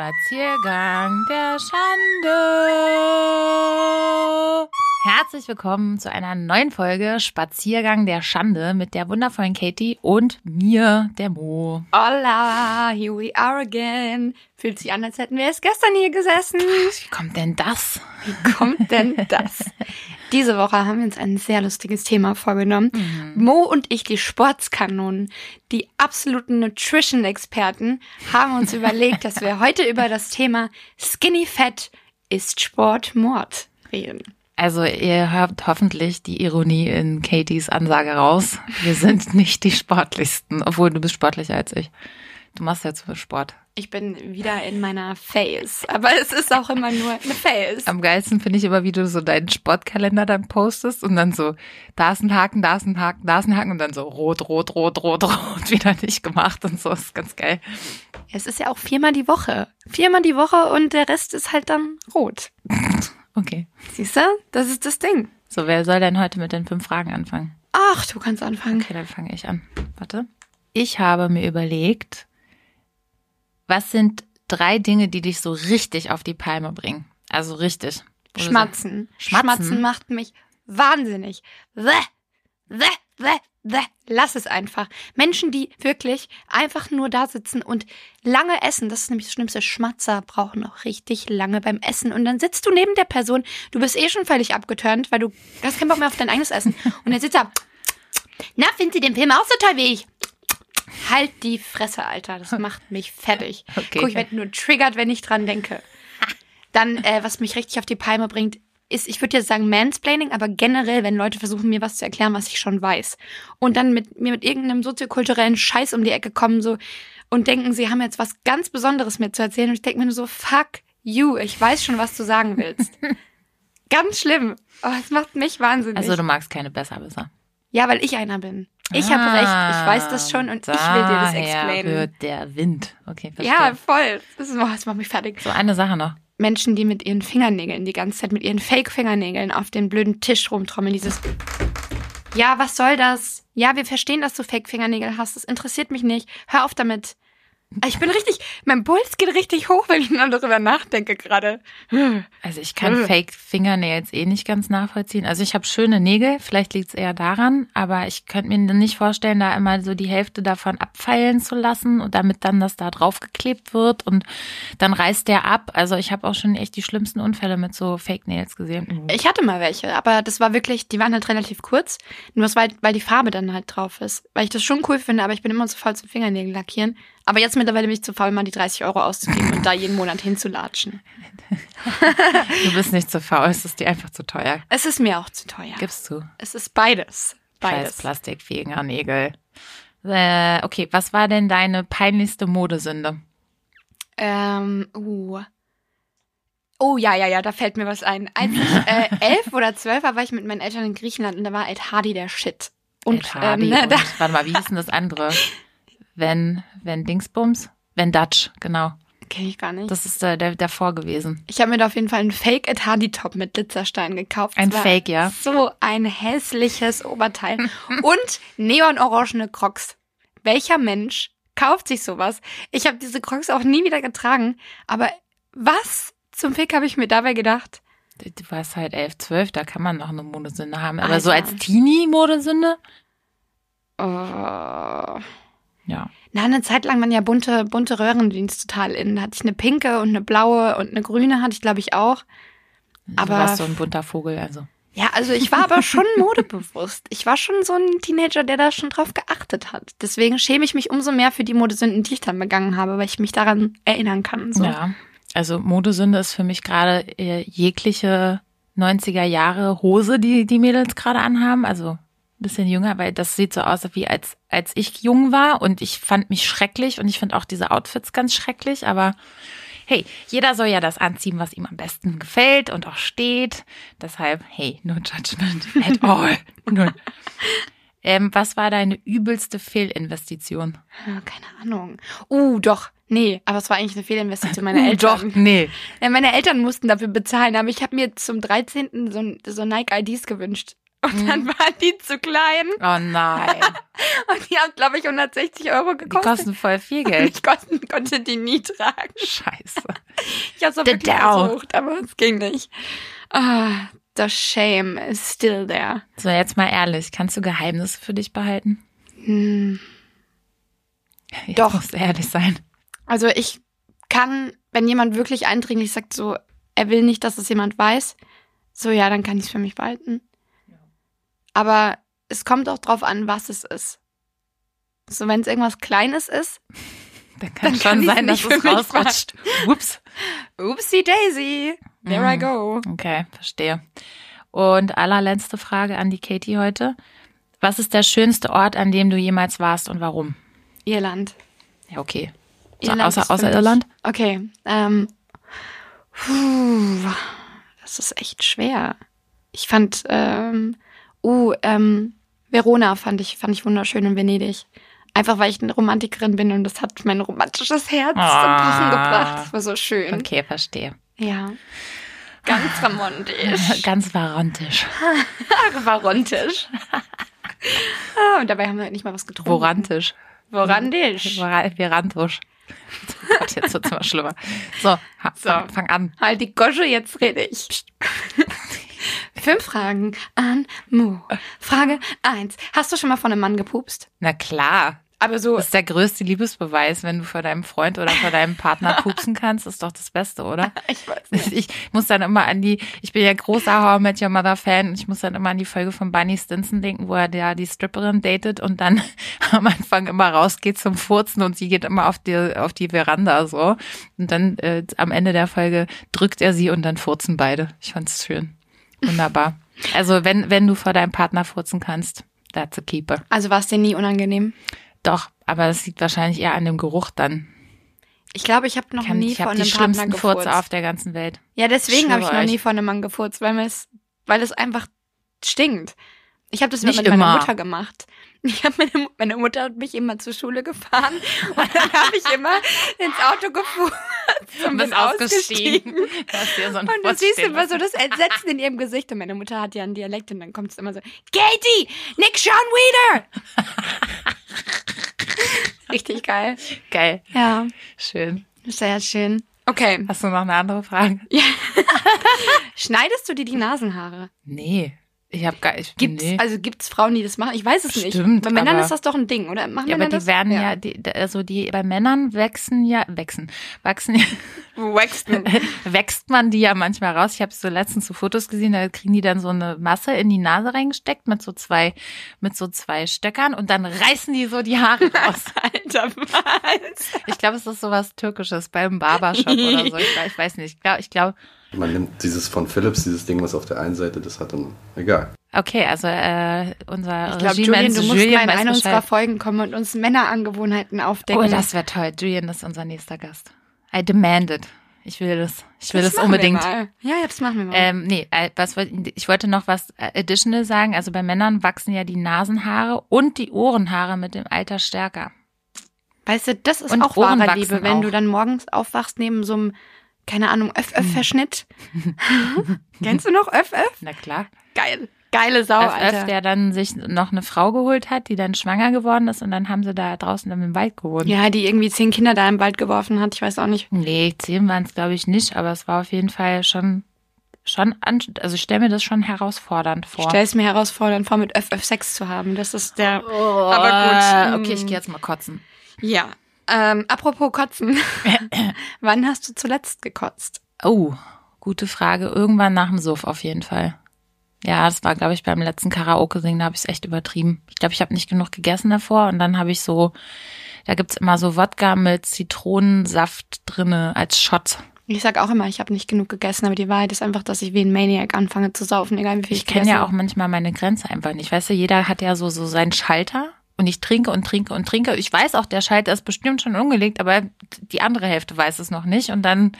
Spaziergang der Schande. Herzlich willkommen zu einer neuen Folge Spaziergang der Schande mit der wundervollen Katie und mir, der Mo. Hola, here we are again. Fühlt sich an, als hätten wir erst gestern hier gesessen. Wie kommt denn das? Wie kommt denn das? Diese Woche haben wir uns ein sehr lustiges Thema vorgenommen. Mhm. Mo und ich, die Sportskanonen, die absoluten Nutrition-Experten, haben uns überlegt, dass wir heute über das Thema Skinny Fat ist Sport Mord reden. Also ihr hört hoffentlich die Ironie in Katies Ansage raus. Wir sind nicht die sportlichsten, obwohl du bist sportlicher als ich. Du machst jetzt für Sport. Ich bin wieder in meiner Phase. Aber es ist auch immer nur eine Phase. Am geilsten finde ich immer, wie du so deinen Sportkalender dann postest und dann so, da ist ein Haken, da ist ein Haken, da ist ein Haken und dann so rot, rot, rot, rot, rot, wieder nicht gemacht und so. Das ist ganz geil. Es ist ja auch viermal die Woche. Viermal die Woche und der Rest ist halt dann rot. Okay. Siehst du? Das ist das Ding. So, wer soll denn heute mit den fünf Fragen anfangen? Ach, du kannst anfangen. Okay, dann fange ich an. Warte. Ich habe mir überlegt, was sind drei Dinge, die dich so richtig auf die Palme bringen? Also richtig. Schmatzen. Schmatzen. Schmatzen macht mich wahnsinnig. Bäh, bäh, bäh, bäh. Lass es einfach. Menschen, die wirklich einfach nur da sitzen und lange essen, das ist nämlich das Schlimmste. Schmatzer brauchen auch richtig lange beim Essen. Und dann sitzt du neben der Person, du bist eh schon völlig abgeturnt, weil du hast keinen Bock mehr auf dein eigenes Essen. Und dann sitzt er, na, finden Sie den Film auch so toll wie ich? Halt die Fresse, Alter. Das macht mich fertig. Okay. Guck, ich werde nur triggert, wenn ich dran denke. Dann, äh, was mich richtig auf die Palme bringt, ist, ich würde jetzt sagen Mansplaining, aber generell, wenn Leute versuchen, mir was zu erklären, was ich schon weiß. Und dann mit mir mit irgendeinem soziokulturellen Scheiß um die Ecke kommen so und denken, sie haben jetzt was ganz Besonderes mir zu erzählen. Und ich denke mir nur so, fuck you, ich weiß schon, was du sagen willst. ganz schlimm. Oh, es macht mich wahnsinnig. Also du magst keine Besserwisser. Ja, weil ich einer bin. Ich ah, habe recht, ich weiß das schon und ich will dir das explainen. Der Wind. Okay, verstehe. Ja, voll. Das, ist, das macht mich fertig. So eine Sache noch. Menschen, die mit ihren Fingernägeln die ganze Zeit mit ihren Fake-Fingernägeln auf den blöden Tisch rumtrommeln, dieses Ja, was soll das? Ja, wir verstehen, dass du Fake-Fingernägel hast. Das interessiert mich nicht. Hör auf damit. Ich bin richtig, mein Puls geht richtig hoch, wenn ich nur darüber nachdenke gerade. Also ich kann Fake Fingernails eh nicht ganz nachvollziehen. Also ich habe schöne Nägel, vielleicht liegt es eher daran, aber ich könnte mir nicht vorstellen, da immer so die Hälfte davon abfeilen zu lassen und damit dann das da draufgeklebt wird und dann reißt der ab. Also ich habe auch schon echt die schlimmsten Unfälle mit so Fake Nails gesehen. Ich hatte mal welche, aber das war wirklich, die waren halt relativ kurz, nur weil, weil die Farbe dann halt drauf ist. Weil ich das schon cool finde, aber ich bin immer so voll zum Fingernägel lackieren. Aber jetzt mittlerweile bin ich zu faul, mal die 30 Euro auszugeben und da jeden Monat hinzulatschen. du bist nicht zu faul, es ist dir einfach zu teuer. Es ist mir auch zu teuer. Gibst du? Es ist beides. Beides. Scheiß Plastikfingernägel. Äh, okay, was war denn deine peinlichste Modesünde? Ähm, uh. Oh ja, ja, ja, da fällt mir was ein. Als ich äh, elf oder zwölf war, war ich mit meinen Eltern in Griechenland und da war Ed Hardy der Shit. Und, Ed Hardy ähm, ne, und, warte mal, wie hieß denn das andere? Wenn, wenn Dingsbums, wenn Dutch, genau. Kenne ich gar nicht. Das ist der, der davor gewesen. Ich habe mir da auf jeden Fall einen Fake Ed Hardy Top mit Glitzerstein gekauft. Ein Fake, ja. So ein hässliches Oberteil. Und neonorangene Crocs. Welcher Mensch kauft sich sowas? Ich habe diese Crocs auch nie wieder getragen. Aber was zum Fick habe ich mir dabei gedacht? Du warst halt elf, zwölf, da kann man noch eine Modesünde haben. Aber Alter. so als Teenie-Modesünde? Oh. Ja. Na, eine Zeit lang waren ja bunte, bunte Röhrendienst total in. Da hatte ich eine pinke und eine blaue und eine grüne hatte ich, glaube ich, auch. Aber du warst so ein bunter Vogel, also. Ja, also ich war aber schon modebewusst. Ich war schon so ein Teenager, der da schon drauf geachtet hat. Deswegen schäme ich mich umso mehr für die Modesünden, die ich dann begangen habe, weil ich mich daran erinnern kann. So. Ja, also Modesünde ist für mich gerade äh, jegliche 90er Jahre Hose, die die Mädels gerade anhaben. Also bisschen jünger, weil das sieht so aus, wie als, als ich jung war und ich fand mich schrecklich und ich finde auch diese Outfits ganz schrecklich, aber hey, jeder soll ja das anziehen, was ihm am besten gefällt und auch steht. Deshalb, hey, no judgment at all. Null. Ähm, was war deine übelste Fehlinvestition? Keine Ahnung. Uh, doch. Nee, aber es war eigentlich eine Fehlinvestition meiner uh, Eltern. Doch, nee. Ja, meine Eltern mussten dafür bezahlen, aber ich habe mir zum 13. so, so Nike IDs gewünscht. Und dann waren die zu klein. Oh nein. Und die haben, glaube ich, 160 Euro Die gekostet. kosten voll viel Geld. ich konnte, konnte die nie tragen. Scheiße. Ich habe es wirklich Dow. versucht, aber es ging nicht. Ah, the shame is still there. So, jetzt mal ehrlich. Kannst du Geheimnisse für dich behalten? Hm. Jetzt Doch. musst du ehrlich sein. Also ich kann, wenn jemand wirklich eindringlich sagt, so, er will nicht, dass es jemand weiß, so ja, dann kann ich es für mich behalten. Aber es kommt auch drauf an, was es ist. So, wenn es irgendwas Kleines ist, Dann kann Dann schon kann sein, dass es rausrutscht. Ups. oopsie daisy, there I Mhm. go. Okay, verstehe. Und allerletzte Frage an die Katie heute. Was ist der schönste Ort, an dem du jemals warst und warum? Irland. Ja, okay. So, Irland außer außer Irland? Okay. Ähm, puh, das ist echt schwer. Ich fand, ähm, uh, ähm, Verona fand ich, fand ich wunderschön in Venedig. Einfach weil ich eine Romantikerin bin und das hat mein romantisches Herz zum Pochen Ah. gebracht. Das war so schön. Okay, verstehe. Ja. Ganz romantisch. Ganz varantisch. Varontisch. ah, und dabei haben wir halt nicht mal was getrunken. Vorantisch. Vorantisch. Vora- Verantisch. Oh Gott, jetzt wird's immer schlimmer. So, So. Fang, fang an. Halt die Gosche, jetzt rede ich. Fünf Fragen an Mo. Frage eins: Hast du schon mal von einem Mann gepupst? Na klar. Aber so, Das ist der größte Liebesbeweis, wenn du vor deinem Freund oder vor deinem Partner pupsen kannst, ist doch das Beste, oder? ich weiß nicht. Ich muss dann immer an die, ich bin ja großer How I Met Your Mother Fan und ich muss dann immer an die Folge von Bunny Stinson denken, wo er ja die Stripperin datet und dann am Anfang immer rausgeht zum Furzen und sie geht immer auf die, auf die Veranda so. Und dann äh, am Ende der Folge drückt er sie und dann furzen beide. Ich fand's schön. Wunderbar. Also wenn, wenn du vor deinem Partner furzen kannst, that's a keeper. Also war es dir nie unangenehm? Doch, aber das liegt wahrscheinlich eher an dem Geruch dann. Ich glaube, ich habe noch Kann, nie ich von habe die einem Partner schlimmsten gefurzt. Furze auf der ganzen Welt. Ja, deswegen habe ich noch nie euch. von einem Mann gefurzt, weil, es, weil es einfach stinkt. Ich habe das immer Nicht mit meiner. Mutter gemacht. Ich hab meine, meine Mutter hat mich immer zur Schule gefahren und dann habe ich immer ins Auto gefurzt und bin ausgestiegen. Ja so Und du siehst immer so das Entsetzen in ihrem Gesicht. Und meine Mutter hat ja einen Dialekt und dann kommt es immer so, Katie, Nick Sean Weeder. Richtig geil. Geil. Ja, Schön. sehr schön. Okay, Hast du noch eine andere Frage? schneidest du dir die Nasenhaare? Nee. Ich habe gar ich, Gibt's, nee. also gibt's Frauen, die das machen? Ich weiß es nicht. Stimmt, Bei Männern aber- ist das doch ein Ding, oder? Machen ja, aber die das? werden ja, die, also die bei Männern wachsen ja wachsen wachsen ja, Wachsen. wächst man die ja manchmal raus. Ich habe so letztens so Fotos gesehen, da kriegen die dann so eine Masse in die Nase reingesteckt mit so zwei mit so zwei Stöckern und dann reißen die so die Haare raus. Alter, was? Ich glaube, es ist sowas Türkisches beim Barbershop oder so. Ich, weiß- ich weiß nicht. Ich glaube, ich glaube, Man nimmt dieses von Philips, dieses Ding, was auf der einen Seite das hat, dann egal. okay, also äh, unser Ich glaube, Julian, du musst Julian mal in eine unserer. Folgen kommen und uns Männerangewohnheiten aufdecken. Oh, das wäre toll. Julian ist unser nächster Gast. I demand it. Ich will das. Ich will das, wir unbedingt. Ja, ja, das machen wir mal. Ähm, nee, äh, was ich wollte noch was additional sagen. Also bei Männern wachsen ja die Nasenhaare und die Ohrenhaare mit dem Alter stärker. Weißt du, das ist Und auch Ohren wahre Liebe, wenn auch. du dann morgens aufwachst neben so einem, keine Ahnung, Öff-Öff-Verschnitt. Kennst du noch Öff-Öff? Na klar. Geil. Geile Sau, Öff, Alter. Der dann sich noch eine Frau geholt hat, die dann schwanger geworden ist und dann haben sie da draußen im Wald gewohnt. Ja, die irgendwie zehn Kinder da im Wald geworfen hat, ich weiß auch nicht. Nee, zehn waren es glaube ich nicht, aber es war auf jeden Fall schon, schon, an, also ich stelle mir das schon herausfordernd Ich vor. stell es mir herausfordernd vor, mit Öff-Öff Sex zu haben. Das ist der. Oh, Aber gut. Okay, ich gehe jetzt mal kotzen. Ja. Ähm, apropos Kotzen. Wann hast du zuletzt gekotzt? Oh, gute Frage. Irgendwann nach dem Suff auf jeden Fall. Ja, das war, glaube ich, beim letzten Karaoke-Singen, da habe ich es echt übertrieben. Ich glaube, ich habe nicht genug gegessen davor und dann habe ich so, da gibt's immer so Wodka mit Zitronensaft drinne als Shot. Ich sag auch immer, ich habe nicht genug gegessen, aber die Wahrheit ist einfach, dass ich wie ein Maniac anfange zu saufen, egal wie viel ich, Ich kenne ja auch manchmal meine Grenze einfach nicht. Weißt du, jeder hat ja so, so seinen Schalter und ich trinke und trinke und trinke. Ich weiß auch, der Schalter ist bestimmt schon umgelegt, aber die andere Hälfte weiß es noch nicht und dann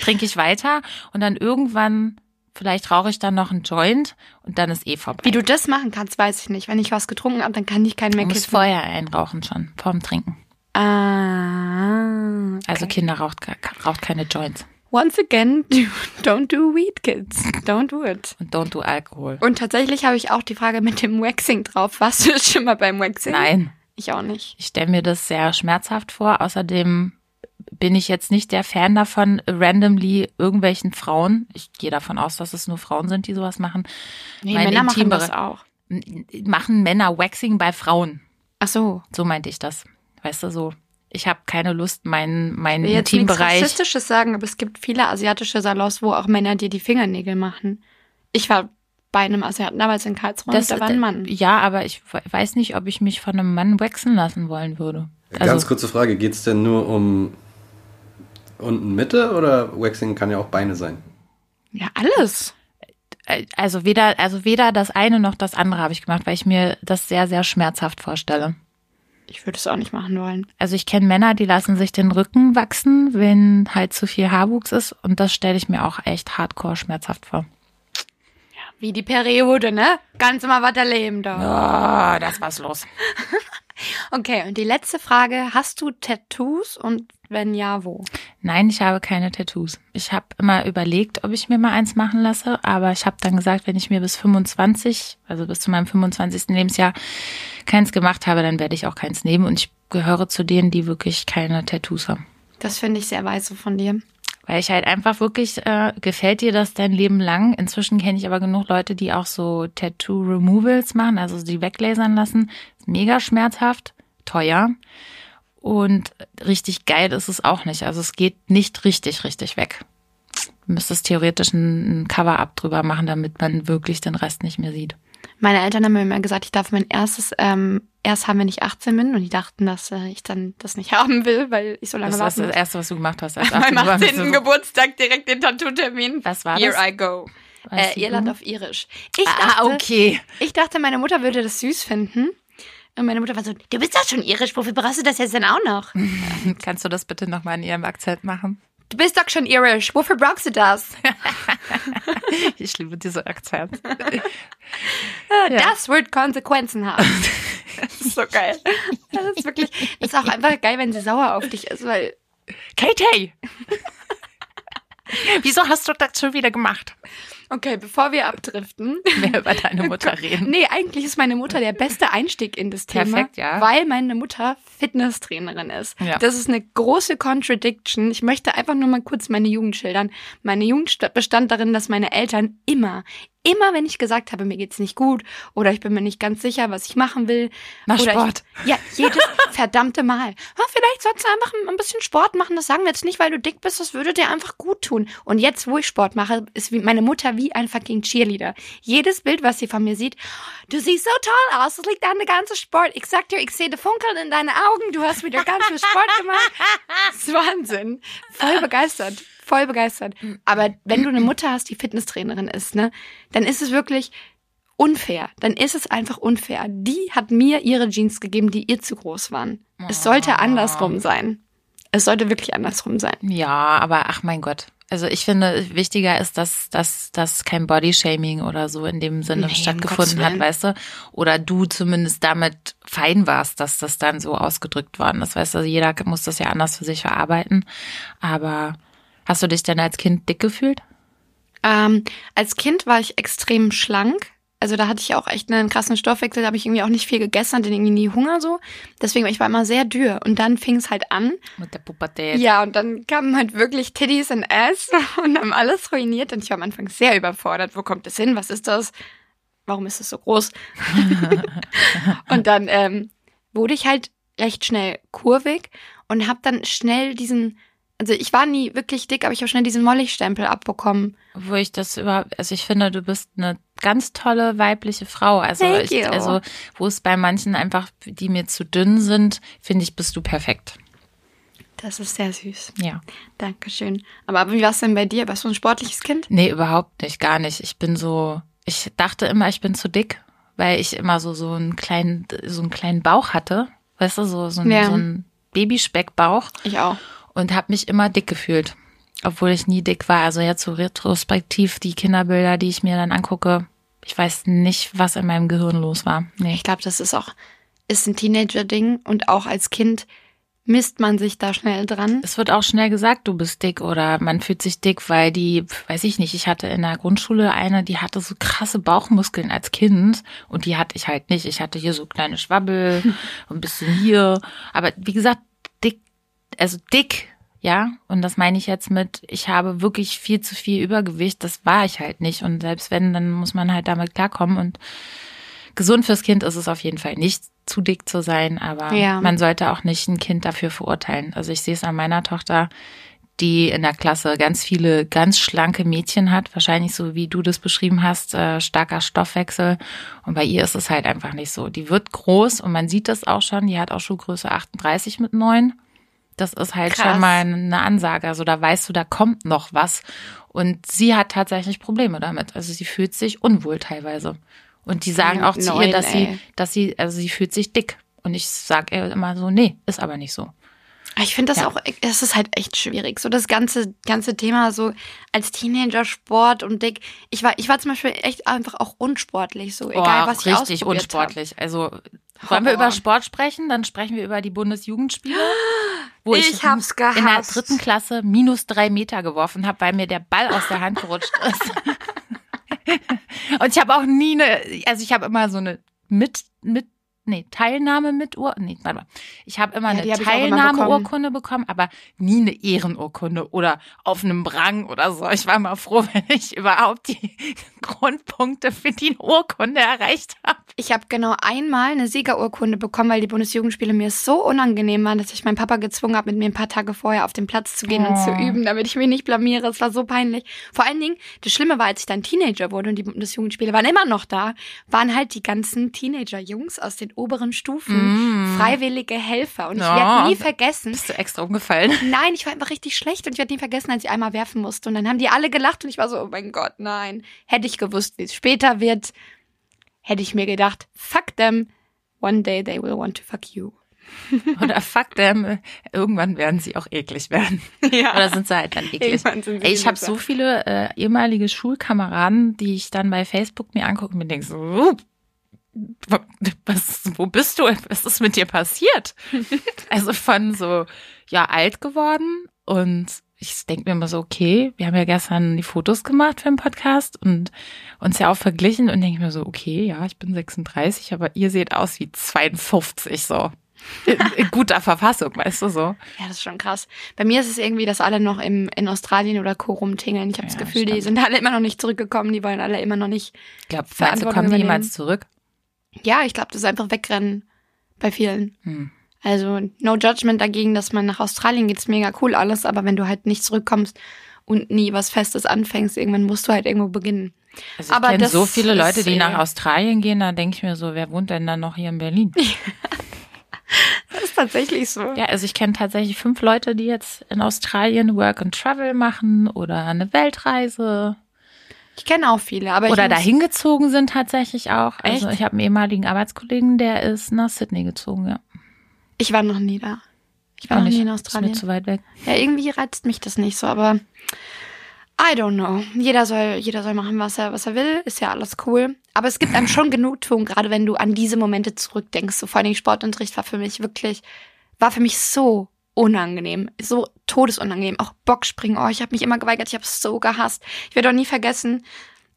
trinke ich weiter und dann irgendwann, vielleicht rauche ich dann noch einen Joint und dann ist eh vorbei. Wie du das machen kannst, weiß ich nicht. Wenn ich was getrunken habe, dann kann ich keinen mehr Du musst kiffen. vorher einrauchen schon, vorm Trinken. Ah. Also okay. Kinder raucht, raucht keine Joints. Once again, don't do weed, kids. Don't do it. Und don't do Alkohol. Und tatsächlich habe ich auch die Frage mit dem Waxing drauf. Warst du schon mal beim Waxing? Nein. Ich auch nicht. Ich stelle mir das sehr schmerzhaft vor. Außerdem bin ich jetzt nicht der Fan davon, randomly irgendwelchen Frauen, ich gehe davon aus, dass es nur Frauen sind, die sowas machen. Nee, Männer machen das auch. Machen Männer Waxing bei Frauen. Ach so. So meinte ich das. Weißt du, so ich habe keine Lust, meinen meinen ich will jetzt Intimbereich. Nichts Rassistisches sagen, aber es gibt viele asiatische Salons, wo auch Männer dir die Fingernägel machen. Ich war bei einem Asiaten damals in Karlsruhe das, da war ein Mann. Ja, aber ich weiß nicht, ob ich mich von einem Mann wechseln lassen wollen würde. Also, Ganz kurze Frage, geht es denn nur um unten Mitte oder Waxing kann ja auch Beine sein? Ja, alles. Also weder, also weder das eine noch das andere habe ich gemacht, weil ich mir das sehr, sehr schmerzhaft vorstelle. Ich würde es auch nicht machen wollen. Also ich kenne Männer, die lassen sich den Rücken wachsen, wenn halt zu viel Haarwuchs ist. Und das stelle ich mir auch echt hardcore schmerzhaft vor. Ja, wie die Periode, ne? Ganz immer was erleben da. Ja, das war's los. okay, und die letzte Frage. Hast du Tattoos und wenn ja, wo? Nein, ich habe keine Tattoos. Ich habe immer überlegt, ob ich mir mal eins machen lasse, aber ich habe dann gesagt, wenn ich mir bis 25, also bis zu meinem 25. Lebensjahr keins gemacht habe, dann werde ich auch keins nehmen und ich gehöre zu denen, die wirklich keine Tattoos haben. Das finde ich sehr weise von dir. Weil ich halt einfach wirklich, äh, gefällt dir das dein Leben lang? Inzwischen kenne ich aber genug Leute, die auch so Tattoo-Removals machen, also die weglasern lassen. Mega schmerzhaft, teuer. Und richtig geil ist es auch nicht. Also es geht nicht richtig, richtig weg. Du müsstest theoretisch ein Cover-up drüber machen, damit man wirklich den Rest nicht mehr sieht. Meine Eltern haben mir immer gesagt, ich darf mein erstes ähm, erst haben, wenn ich 18 bin und die dachten, dass äh, ich dann das nicht haben will, weil ich so lange war. Das ist das Erste, was du gemacht hast. Als 18 Meinem 18. So Geburtstag direkt den Tattoo-Termin. Was war Here das? Here I go. Äh, Irland auf Irisch. Ich ah, dachte, okay. Ich dachte, meine Mutter würde das süß finden. Und meine Mutter war so, du bist doch schon irisch, wofür brauchst du das jetzt denn auch noch? Kannst du das bitte nochmal in ihrem Akzent machen? Du bist doch schon irisch, wofür brauchst du das? ich liebe diese Akzent. das ja. wird Konsequenzen haben. das ist so geil. Das ist wirklich, das ist auch einfach geil, wenn sie sauer auf dich ist, weil... Katie! Wieso hast du das schon wieder gemacht? Okay, bevor wir abdriften. Wir über deine Mutter reden. Nee, eigentlich ist meine Mutter der beste Einstieg in das Thema. Perfekt, ja. Weil meine Mutter Fitnesstrainerin ist. Ja. Das ist eine große Contradiction. Ich möchte einfach nur mal kurz meine Jugend schildern. Meine Jugend bestand darin, dass meine Eltern immer, immer, wenn ich gesagt habe, mir geht's nicht gut oder ich bin mir nicht ganz sicher, was ich machen will. Mach Sport. Ich, ja, jedes verdammte Mal. Ja, vielleicht sollst du einfach ein bisschen Sport machen. Das sagen wir jetzt nicht, weil du dick bist. Das würde dir einfach gut tun. Und jetzt, wo ich Sport mache, ist wie meine Mutter wie ein fucking Cheerleader. Jedes Bild, was sie von mir sieht, du siehst so toll aus. Das liegt an der ganzen Sport. Ich sag dir, ich sehe die Funkeln in deinen Augen. Du hast wieder ganz viel Sport gemacht. Das ist Wahnsinn. Voll begeistert voll begeistert. Aber wenn du eine Mutter hast, die Fitnesstrainerin ist, ne, dann ist es wirklich unfair. Dann ist es einfach unfair. Die hat mir ihre Jeans gegeben, die ihr zu groß waren. Es sollte andersrum sein. Es sollte wirklich andersrum sein. Ja, aber ach mein Gott. Also ich finde, wichtiger ist, dass, dass, dass kein Bodyshaming oder so in dem Sinne Nee, stattgefunden hat, weißt du? Oder du zumindest damit fein warst, dass das dann so ausgedrückt worden ist. Weißt du, also jeder muss das ja anders für sich verarbeiten. Aber hast du dich denn als Kind dick gefühlt? Ähm, als Kind war ich extrem schlank. Also da hatte ich auch echt einen krassen Stoffwechsel, da habe ich irgendwie auch nicht viel gegessen, hatte irgendwie nie Hunger so. Deswegen, ich war immer sehr dürr. Und dann fing es halt an. Mit der Pubertät. Ja, und dann kamen halt wirklich Titties und Ass und haben alles ruiniert. Und ich war am Anfang sehr überfordert. Wo kommt das hin? Was ist das? Warum ist es so groß? und dann ähm, wurde ich halt recht schnell kurvig und habe dann schnell diesen, also ich war nie wirklich dick, aber ich habe schnell diesen Mollig-Stempel abbekommen. Wo ich das überhaupt, also ich finde, du bist eine ganz tolle weibliche Frau. Also, Thank ich, also wo es bei manchen einfach, die mir zu dünn sind, finde ich, bist du perfekt. Das ist sehr süß. Ja. Dankeschön. Aber wie war es denn bei dir? Warst du ein sportliches Kind? Nee, überhaupt nicht, gar nicht. Ich bin so, ich dachte immer, ich bin zu dick, weil ich immer so, so einen kleinen, so einen kleinen Bauch hatte. Weißt du, so, so, ein, Ja. so einen Babyspeckbauch Ich auch. Und habe mich immer dick gefühlt. Obwohl ich nie dick war. Also jetzt so retrospektiv die Kinderbilder, die ich mir dann angucke, ich weiß nicht, was in meinem Gehirn los war. Nee. Ich glaube, das ist auch, ist ein Teenager-Ding und auch als Kind misst man sich da schnell dran. Es wird auch schnell gesagt, du bist dick oder man fühlt sich dick, weil die, weiß ich nicht, ich hatte in der Grundschule eine, die hatte so krasse Bauchmuskeln als Kind und die hatte ich halt nicht. Ich hatte hier so kleine Schwabbel und ein bisschen hier. Aber wie gesagt, also dick, ja, und das meine ich jetzt mit, ich habe wirklich viel zu viel Übergewicht, das war ich halt nicht. Und selbst wenn, dann muss man halt damit klarkommen und gesund fürs Kind ist es auf jeden Fall nicht zu dick zu sein, aber ja. man sollte auch nicht ein Kind dafür verurteilen. Also ich sehe es an meiner Tochter, die in der Klasse ganz viele ganz schlanke Mädchen hat, wahrscheinlich so wie du das beschrieben hast, äh, starker Stoffwechsel. Und bei ihr ist es halt einfach nicht so. Die wird groß und man sieht das auch schon. Die hat auch Schuhgröße 38 mit neun. Das ist halt Krass. schon mal eine Ansage. Also da weißt du, da kommt noch was. Und sie hat tatsächlich Probleme damit. Also sie fühlt sich unwohl teilweise. Und die sagen auch zu ihr, dass sie, dass sie, also sie fühlt sich dick. Und ich sage ihr immer so, nee, ist aber nicht so. Ich finde das ja. auch, es ist halt echt schwierig. So das ganze, ganze Thema so als Teenager Sport und dick. Ich war, ich war zum Beispiel echt einfach auch unsportlich, so egal was ich Richtig unsportlich. Hab. Also wollen wir über Sport sprechen? Dann sprechen wir über die Bundesjugendspiele. Wo ich, ich hab's gehasst. in der dritten Klasse minus drei Meter geworfen habe, weil mir der Ball aus der Hand gerutscht ist. Und ich habe auch nie eine, also ich habe immer so eine mit, mit nee, Teilnahme mit Ur, nee, warte mal. Ich habe immer ja, eine Teilnahmeurkunde bekommen, aber nie eine Ehrenurkunde oder auf einem Rang oder so. Ich war immer froh, wenn ich überhaupt die Grundpunkte für die Urkunde erreicht habe. Ich habe genau einmal eine Siegerurkunde bekommen, weil die Bundesjugendspiele mir so unangenehm waren, dass ich meinen Papa gezwungen habe, mit mir ein paar Tage vorher auf den Platz zu gehen oh. und zu oh. üben, damit ich mich nicht blamiere. Es war so peinlich. Vor allen Dingen, das Schlimme war, als ich dann Teenager wurde und die Bundesjugendspiele waren immer noch da, waren halt die ganzen Teenager-Jungs aus den oberen Stufen, mm. freiwillige Helfer. Und ich ja. werde nie vergessen. Bist du extra umgefallen? Nein, ich war einfach richtig schlecht und ich werde nie vergessen, als ich einmal werfen musste. Und dann haben die alle gelacht und ich war so, oh mein Gott, nein. Hätte ich gewusst, wie es später wird, hätte ich mir gedacht, fuck them, one day they will want to fuck you. Oder fuck them, irgendwann werden sie auch eklig werden. Ja. Oder sind sie halt dann eklig. Ey, ich habe so viele äh, ehemalige Schulkameraden, die ich dann bei Facebook mir angucke und mir denke so, was, wo bist du? Was ist mit dir passiert? also von so, ja, alt geworden und ich denke mir immer so, okay, wir haben ja gestern die Fotos gemacht für den Podcast und uns ja auch verglichen und denke mir so, okay, ja, ich bin 36, aber ihr seht aus wie 52 so. In, in, guter Verfassung, weißt du so. Ja, das ist schon krass. Bei mir ist es irgendwie, dass alle noch im, in Australien oder Co. rumtingeln. Ich habe ja, das Gefühl, stimmt. die sind alle immer noch nicht zurückgekommen, die wollen alle immer noch nicht. Ich glaube, kommen die jemals zurück? Ja, ich glaube, das ist einfach wegrennen bei vielen. Hm. Also no judgment dagegen, dass man nach Australien geht, ist mega cool alles, aber wenn du halt nicht zurückkommst und nie was Festes anfängst, irgendwann musst du halt irgendwo beginnen. Also ich kenne so viele Leute, die nach Australien gehen, da denke ich mir so, wer wohnt denn dann noch hier in Berlin? das ist tatsächlich so. Ja, also ich kenne tatsächlich fünf Leute, die jetzt in Australien Work and Travel machen oder eine Weltreise. Ich kenne auch viele, aber oder dahin gezogen sind tatsächlich auch. Also Echt? Also ich habe einen ehemaligen Arbeitskollegen, der ist nach Sydney gezogen, ja. Ich war noch nie da. Ich war noch nie in Australien. Ist mir zu weit weg. Ja, irgendwie reizt mich das nicht so, aber I don't know. Jeder soll, jeder soll machen, was er, was er will. Ist ja alles cool. Aber es gibt einem schon Genugtuung, gerade wenn du an diese Momente zurückdenkst. So vor allem Sportunterricht war für mich wirklich, war für mich so unangenehm, so todesunangenehm. Auch Bockspringen, oh, ich habe mich immer geweigert, ich habe es so gehasst. Ich werde auch nie vergessen,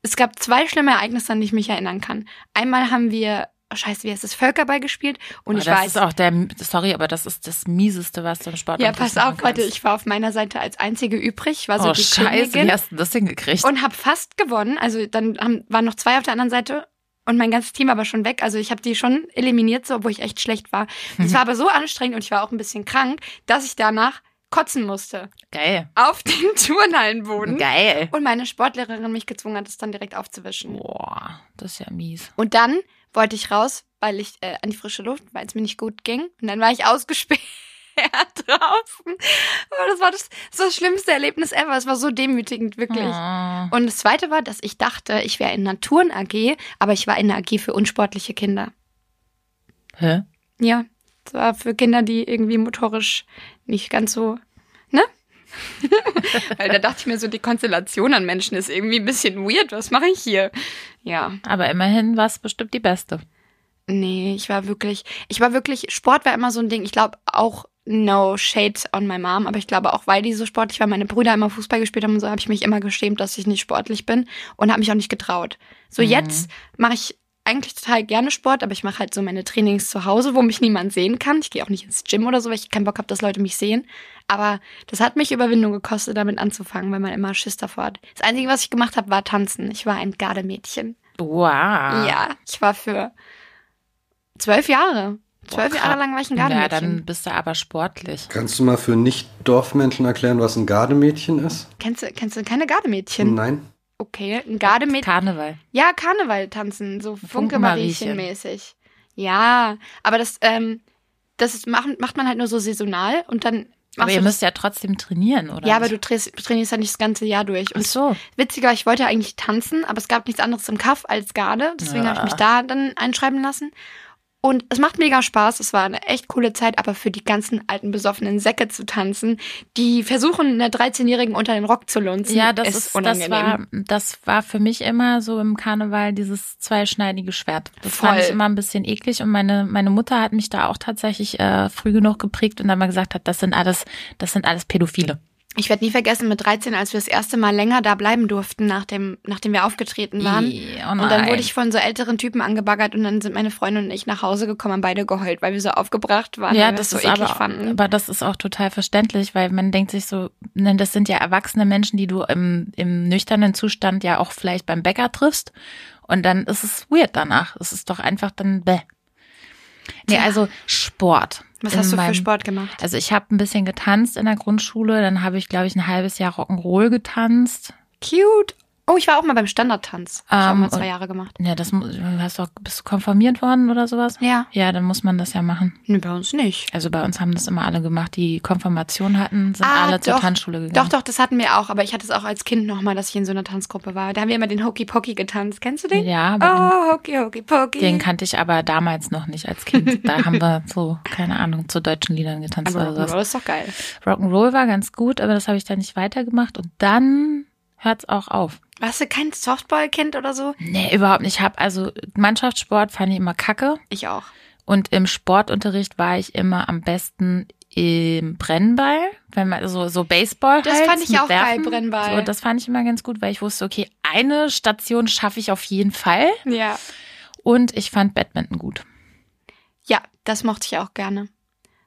es gab zwei schlimme Ereignisse, an die ich mich erinnern kann. Einmal haben wir oh scheiße, wie heißt das, Völkerball gespielt. Und aber ich das weiß. ist auch der, sorry, aber das ist das mieseste, was du im Sport Ja, pass auf, warte, ich war auf meiner Seite als einzige übrig. Ich war so oh, die scheiße, Königin wie hast du das hingekriegt? Und hab fast gewonnen. Also dann haben, waren noch zwei auf der anderen Seite und mein ganzes Team aber schon weg. Also ich habe die schon eliminiert, so, obwohl ich echt schlecht war. Es mhm. war aber so anstrengend und ich war auch ein bisschen krank, dass ich danach kotzen musste. Geil. Auf den Turnhallenboden. Geil. Und meine Sportlehrerin mich gezwungen hat, es dann direkt aufzuwischen. Boah, das ist ja mies. Und dann wollte ich raus, weil ich äh, an die frische Luft, weil es mir nicht gut ging. Und dann war ich ausgesperrt draußen. Aber das war das, das, war das schlimmste Erlebnis ever. Es war so demütigend, wirklich. Oh. Und das zweite war, dass ich dachte, ich wäre in Naturen AG, aber ich war in der AG für unsportliche Kinder. Hä? Ja. Es war für Kinder, die irgendwie motorisch nicht ganz so, ne? Weil da dachte ich mir so, die Konstellation an Menschen ist irgendwie ein bisschen weird. Was mache ich hier? Ja. Aber immerhin war es bestimmt die beste. Nee, ich war wirklich, ich war wirklich, Sport war immer so ein Ding. Ich glaube auch no shade on my mom, aber ich glaube auch, weil die so sportlich war, meine Brüder immer Fußball gespielt haben und so, habe ich mich immer geschämt, dass ich nicht sportlich bin und habe mich auch nicht getraut. So Mhm. jetzt mache ich eigentlich total gerne Sport, aber ich mache halt so meine Trainings zu Hause, wo mich niemand sehen kann. Ich gehe auch nicht ins Gym oder so, weil ich keinen Bock habe, dass Leute mich sehen. Aber das hat mich Überwindung gekostet, damit anzufangen, weil man immer Schiss davor hat. Das Einzige, was ich gemacht habe, war tanzen. Ich war ein Gardemädchen. Wow. Ja, ich war für zwölf Jahre. Zwölf Boah, Jahre lang war ich ein Ja, Gardemädchen. dann bist du aber sportlich. Kannst du mal für Nicht-Dorfmenschen erklären, was ein Gardemädchen ist? kennst, du, kennst du keine Gardemädchen? Nein. Okay, ein Gardemädchen. Karneval. Ja, Karneval tanzen, so Funke-Mariechen. Funke-Mariechen-mäßig. Ja, aber das, ähm, das ist, macht, macht man halt nur so saisonal und dann Aber ihr müsst ja trotzdem trainieren, oder? Ja, aber du trainierst, trainierst ja nicht das ganze Jahr durch. Ach Und so. witziger, ich wollte eigentlich tanzen, aber es gab nichts anderes im Kaff als Garde. Deswegen Ja. habe ich mich da dann einschreiben lassen. Und es macht mega Spaß. Es war eine echt coole Zeit, aber für die ganzen alten besoffenen Säcke zu tanzen, die versuchen, einer 13-Jährigen unter den Rock zu lunzen, Ja, das ist, das unangenehm. war, das war für mich immer so im Karneval dieses zweischneidige Schwert. Das fand Voll. ich immer ein bisschen eklig und meine, meine Mutter hat mich da auch tatsächlich äh, früh genug geprägt und dann mal gesagt hat, das sind alles, das sind alles Pädophile. Ich werde nie vergessen, mit 13, als wir das erste Mal länger da bleiben durften, nachdem, nachdem wir aufgetreten waren. Ih, oh und dann wurde ich von so älteren Typen angebaggert und dann sind meine Freunde und ich nach Hause gekommen, haben beide geheult, weil wir so aufgebracht waren, ja, weil wir das so ist eklig aber, fanden. aber das ist auch total verständlich, weil man denkt sich so, ne, das sind ja erwachsene Menschen, die du im, im nüchternen Zustand ja auch vielleicht beim Bäcker triffst und dann ist es weird danach. Es ist doch einfach dann bäh. Nee, also Sport. Was hast du für meinem- Sport gemacht? Also ich habe ein bisschen getanzt in der Grundschule, dann habe ich, glaube ich, ein halbes Jahr Rock'n'Roll getanzt. Cute. Oh, ich war auch mal beim Standardtanz. Ich habe Ähm, mal zwei Jahre gemacht. Ja, das hast du auch, bist du konfirmiert worden oder sowas? Ja. Ja, dann muss man das ja machen. Nee, bei uns nicht. Also bei uns haben das immer alle gemacht, die Konfirmation hatten, sind Ah, alle zur doch. Tanzschule gegangen. Doch, doch, das hatten wir auch, aber ich hatte es auch als Kind nochmal, dass ich in so einer Tanzgruppe war. Da haben wir immer den Hokey Pokey getanzt. Kennst du den? Ja, aber Oh, Hokey Hokey Pokey. den kannte ich aber damals noch nicht als Kind. Da haben wir so, keine Ahnung, zu deutschen Liedern getanzt aber oder. Rock'n'Roll ist doch geil. Rock'n'Roll war ganz gut, aber das habe ich dann nicht weitergemacht und dann hört's auch auf. Warst du kein Softball-Kind oder so? Nee, überhaupt nicht. Ich habe also Mannschaftssport fand ich immer kacke. Ich auch. Und im Sportunterricht war ich immer am besten im Brennball, wenn man so so Baseball Das halt fand ich auch geil, Werfen. Brennball. So, das fand ich immer ganz gut, weil ich wusste, okay, eine Station schaffe ich auf jeden Fall. Ja. Und ich fand Badminton gut. Ja, das mochte ich auch gerne.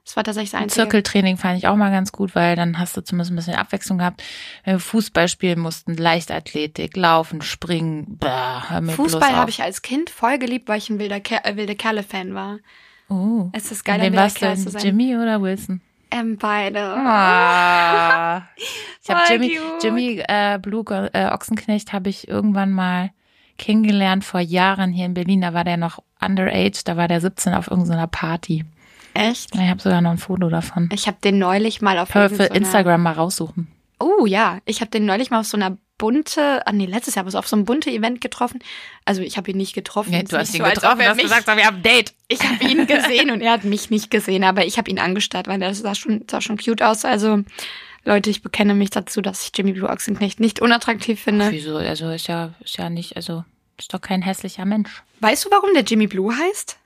Das war tatsächlich das Einzige. Zirkeltraining fand ich auch mal ganz gut, weil dann hast du zumindest ein bisschen Abwechslung gehabt. Wenn wir Fußball spielen mussten, Leichtathletik, Laufen, Springen, bah, hör mir Fußball habe ich als Kind voll geliebt, weil ich ein wilder Ker äh, wilde Kerle-Fan war. Oh. Es ist geil, ein wilder warst du Kerl zu sein. Jimmy oder Wilson? Ähm, beide. Ah. Ich habe Jimmy, cute. Jimmy äh, Blue äh, Ochsenknecht habe ich irgendwann mal kennengelernt vor Jahren hier in Berlin. Da war der noch underage, da war der 17 auf irgendeiner Party. Echt? Ich habe sogar noch ein Foto davon. Ich habe den neulich mal auf Können wir für Instagram mal raussuchen. Oh ja, ich habe den neulich mal auf so einer bunte, ah nee, letztes Jahr aber so auf so einem bunte Event getroffen. Also ich habe ihn nicht getroffen. Nee, du hast ihn so, getroffen, hast mich- gesagt, wir haben ein Date. Ich habe ihn gesehen und er hat mich nicht gesehen, aber ich habe ihn angestarrt, weil das sah schon, sah schon cute aus. Also Leute, ich bekenne mich dazu, dass ich Jimmy Blue Ochsenknecht nicht unattraktiv finde. Wieso? Also ist ja, ist ja nicht, also ist doch kein hässlicher Mensch. Weißt du, warum der Jimmy Blue heißt?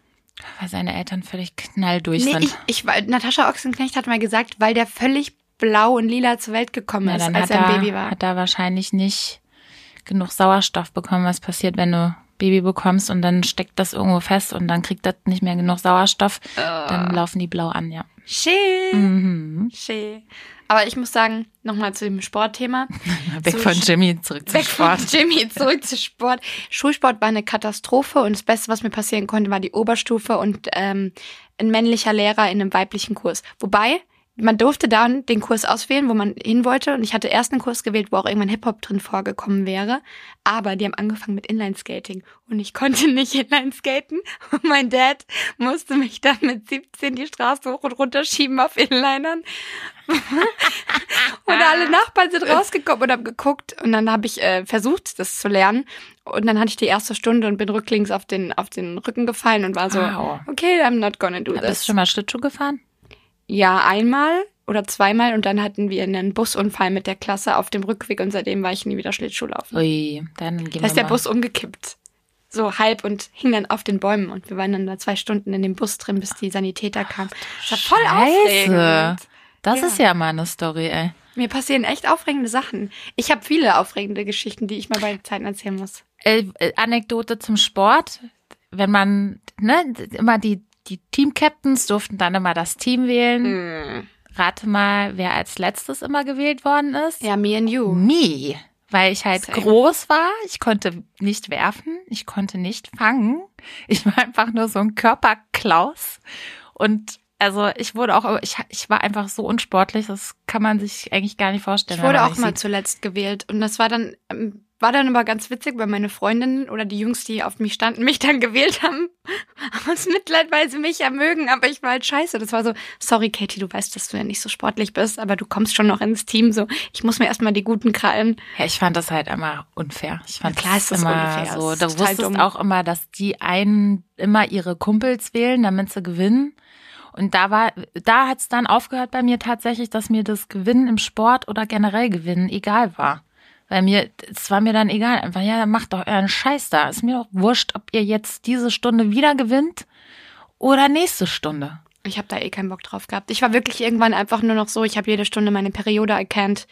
Weil seine Eltern völlig knalldurch Nee, sind. ich, ich, weil- Natascha Ochsenknecht hat mal gesagt, weil der völlig blau und lila zur Welt gekommen Na, ist, als er ein Baby war. hat er wahrscheinlich nicht genug Sauerstoff bekommen, was passiert, wenn du Baby bekommst und dann steckt das irgendwo fest und dann kriegt das nicht mehr genug Sauerstoff, Ah. dann laufen die blau an, ja. Schön. Mhm. Schön. Aber ich muss sagen, nochmal zu dem Sportthema. Weg So von Jimmy, zurück zum Weg von Sport. Jimmy, zurück zu Sport. Schulsport war eine Katastrophe und das Beste, was mir passieren konnte, war die Oberstufe und ähm, ein männlicher Lehrer in einem weiblichen Kurs. Wobei, man durfte dann den Kurs auswählen, wo man hin wollte. Und ich hatte erst einen Kurs gewählt, wo auch irgendwann Hip-Hop drin vorgekommen wäre. Aber die haben angefangen mit Inline-Skating. Und ich konnte nicht Inline-skaten. Und mein Dad musste mich dann mit 17 die Straße hoch und runter schieben auf Inlinern. Und alle Nachbarn sind rausgekommen und haben geguckt. Und dann habe ich äh, versucht, das zu lernen. Und dann hatte ich die erste Stunde und bin rücklings auf den, auf den Rücken gefallen und war so, Au. okay, I'm not gonna do Bist du this. schon mal Schlittschuh gefahren? Ja, einmal oder zweimal und dann hatten wir einen Busunfall mit der Klasse auf dem Rückweg und seitdem war ich nie wieder Schlittschuh laufen. Ui, dann gehen Da ist der. Bus umgekippt. so halb und hing dann auf den Bäumen und wir waren dann da zwei Stunden in dem Bus drin, bis die Sanitäter kamen. Das war voll Scheiße. aufregend. Das Ja. ist ja mal eine Story, ey. Mir passieren echt aufregende Sachen. Ich habe viele aufregende Geschichten, die ich mal bei Zeiten erzählen muss. Äh, äh, Anekdote zum Sport. Wenn man, ne, immer die, die Team-Captains durften dann immer das Team wählen. Rate mal, wer als letztes immer gewählt worden ist. Ja, me and you. Nie. Weil ich halt Same. groß war. Ich konnte nicht werfen. Ich konnte nicht fangen. Ich war einfach nur so ein Körperklaus. Und also ich wurde auch, ich, ich war einfach so unsportlich, das kann man sich eigentlich gar nicht vorstellen. Ich wurde auch mal zuletzt gewählt und das war dann ähm, war dann aber ganz witzig, weil meine Freundinnen oder die Jungs, die auf mich standen, mich dann gewählt haben, haben uns Mitleid, weil sie mich ja mögen, aber ich war halt scheiße. Das war so, sorry Katie, du weißt, dass du ja nicht so sportlich bist, aber du kommst schon noch ins Team, so, ich muss mir erstmal die guten krallen. Ja, ich fand das halt immer unfair. Ich fand Ja, klar ist das immer unfair. so. Es Du ist wusstest dumm. auch immer, dass die einen immer ihre Kumpels wählen, damit sie gewinnen. Und da war, da hat's dann aufgehört bei mir tatsächlich, dass mir das Gewinnen im Sport oder generell Gewinnen egal war. Weil mir, es war mir dann egal. Einfach, ja, macht doch euren Scheiß da. Ist mir doch wurscht, ob ihr jetzt diese Stunde wieder gewinnt oder nächste Stunde. Ich habe da eh keinen Bock drauf gehabt. Ich war wirklich irgendwann einfach nur noch so, ich habe jede Stunde meine Periode, I can't,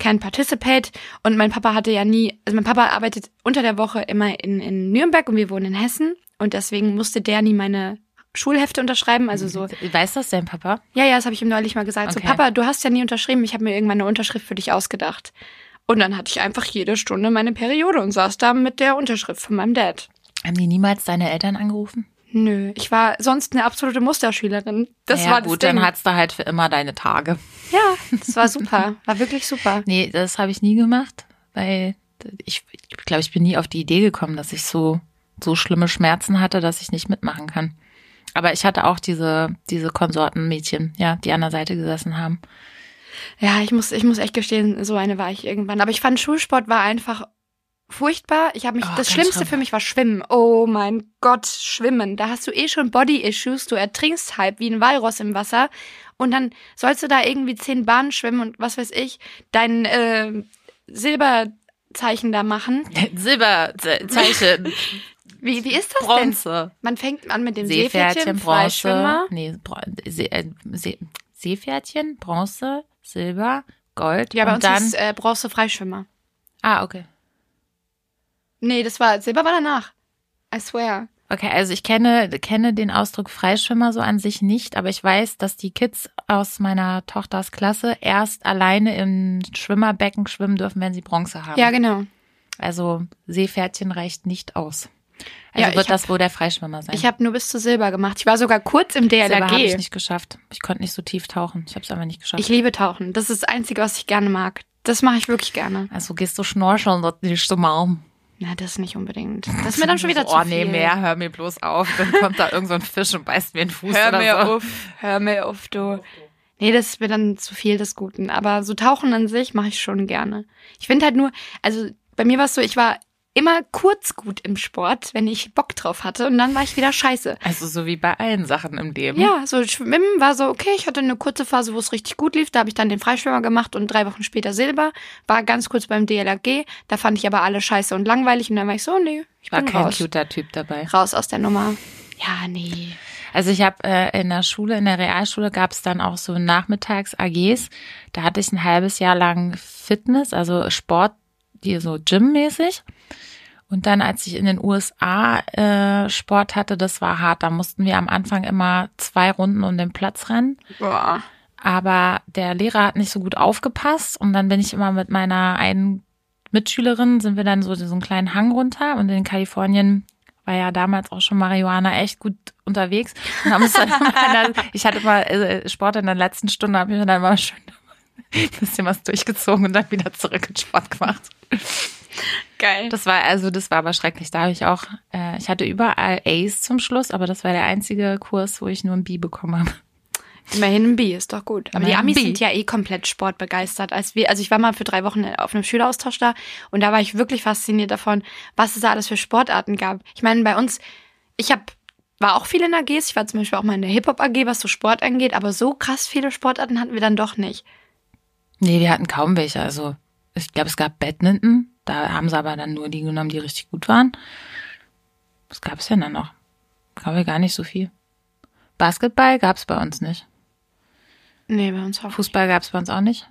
can't participate. Und mein Papa hatte ja nie, also mein Papa arbeitet unter der Woche immer in, in Nürnberg und wir wohnen in Hessen. Und deswegen musste der nie meine Schulhefte unterschreiben. Also so, Weiß das dein Papa? ja, ja, das habe ich ihm neulich mal gesagt. Okay. So, Papa, du hast ja nie unterschrieben, ich habe mir irgendwann eine Unterschrift für dich ausgedacht. Und dann hatte ich einfach jede Stunde meine Periode und saß da mit der Unterschrift von meinem Dad. Haben die niemals deine Eltern angerufen? Nö, ich war sonst eine absolute Musterschülerin. Das ja, war das gut, Ding. dann hat's da halt für immer deine Tage. Ja, das war super. War wirklich super. Nee, das habe ich nie gemacht, weil ich, ich glaube, ich bin nie auf die Idee gekommen, dass ich so, so schlimme Schmerzen hatte, dass ich nicht mitmachen kann. Aber ich hatte auch diese, diese Konsortenmädchen, ja, die an der Seite gesessen haben. Ja, ich muss, ich muss echt gestehen, so eine war ich irgendwann. Aber ich fand Schulsport war einfach furchtbar. Ich habe mich, Oh, das Schlimmste schlimm. für mich war Schwimmen. Oh mein Gott, Schwimmen. Da hast du eh schon Body-Issues. Du ertrinkst halb wie ein Walross im Wasser. Und dann sollst du da irgendwie zehn Bahnen schwimmen und was weiß ich, dein äh, Silberzeichen da machen. Silberzeichen, Wie, wie ist das denn? Bronze, Man fängt an mit dem Seepferdchen, Seepferdchen, Bronze, nee, Bro See, äh, See, Seepferdchen, Bronze, Silber, Gold Ja, bei und uns dann, ist äh, Bronze Freischwimmer. ah, okay. Nee, das war, Silber war danach. I swear. Okay, also ich kenne, kenne den Ausdruck Freischwimmer so an sich nicht, aber ich weiß, dass die Kids aus meiner Tochters Klasse erst alleine im Schwimmerbecken schwimmen dürfen, wenn sie Bronze haben. Ja, genau. Also Seepferdchen reicht nicht aus. Also Ja, wird hab- das wohl der Freischwimmer sein. Ich habe nur bis zu Silber gemacht. Ich war sogar kurz im Silber habe ich DLRG. nicht geschafft. Ich konnte nicht so tief tauchen. Ich habe es einfach nicht geschafft. Ich liebe Tauchen. Das ist das Einzige, was ich gerne mag. Das mache ich wirklich gerne. also gehst du schnorcheln, dort nicht so mal. Na, das nicht unbedingt. Das ist mir dann schon wieder so, zu Oh nee, viel. mehr, hör mir bloß auf. Dann kommt da irgend so ein Fisch und beißt mir den Fuß Hör oder mir so. auf. Hör mir auf, du. Nee, das ist mir dann zu viel des Guten. Aber so Tauchen an sich mache ich schon gerne. Ich finde halt nur, also bei mir war es so, ich war immer kurz gut im Sport, wenn ich Bock drauf hatte und dann war ich wieder scheiße. Also so wie bei allen Sachen im Leben. Ja, so Schwimmen war so, okay, ich hatte eine kurze Phase, wo es richtig gut lief. Da habe ich dann den Freischwimmer gemacht und drei Wochen später Silber. War ganz kurz beim DLRG. Da fand ich aber alle scheiße und langweilig. Und dann war ich so, nee, ich War bin kein raus. cuter Typ dabei. Raus aus der Nummer. Ja, nee. Also ich habe äh, in der Schule, in der Realschule gab es dann auch so Nachmittags-AGs. Da hatte ich ein halbes Jahr lang Fitness, also Sport, die so Gym-mäßig. Und dann, als ich in den USA äh, Sport hatte, das war hart. Da mussten wir am Anfang immer zwei Runden um den Platz rennen. Boah. Aber der Lehrer hat nicht so gut aufgepasst. Und dann bin ich immer mit meiner einen Mitschülerin, sind wir dann so, so einen kleinen Hang runter. Und in Kalifornien war ja damals auch schon Marihuana echt gut unterwegs. Und haben uns dann immer ich hatte mal äh, Sport in der letzten Stunde, habe ich mir dann mal schön ein bisschen was durchgezogen und dann wieder zurück in Sport gemacht. Geil. Das war, also das war aber schrecklich. Da habe ich auch, äh, ich hatte überall A's zum Schluss, aber das war der einzige Kurs, wo ich nur ein B bekommen habe. Immerhin ein B, ist doch gut. Aber die Immerhin ein Amis B. sind ja eh komplett sportbegeistert. Als wir, also ich war mal für drei Wochen auf einem Schüleraustausch da und da war ich wirklich fasziniert davon, was es da alles für Sportarten gab. Ich meine, bei uns, ich habe war auch viel in AGs. Ich war zum Beispiel auch mal in der Hip-Hop AG, was so Sport angeht, aber so krass viele Sportarten hatten wir dann doch nicht. Nee, wir hatten kaum welche. Also ich glaube, es gab Badminton. Da haben sie aber dann nur die genommen, die richtig gut waren. Was gab es denn dann noch? Glaube ich gar nicht so viel. Basketball gab es bei uns nicht. Nee, bei uns auch. Fußball gab es bei uns auch nicht.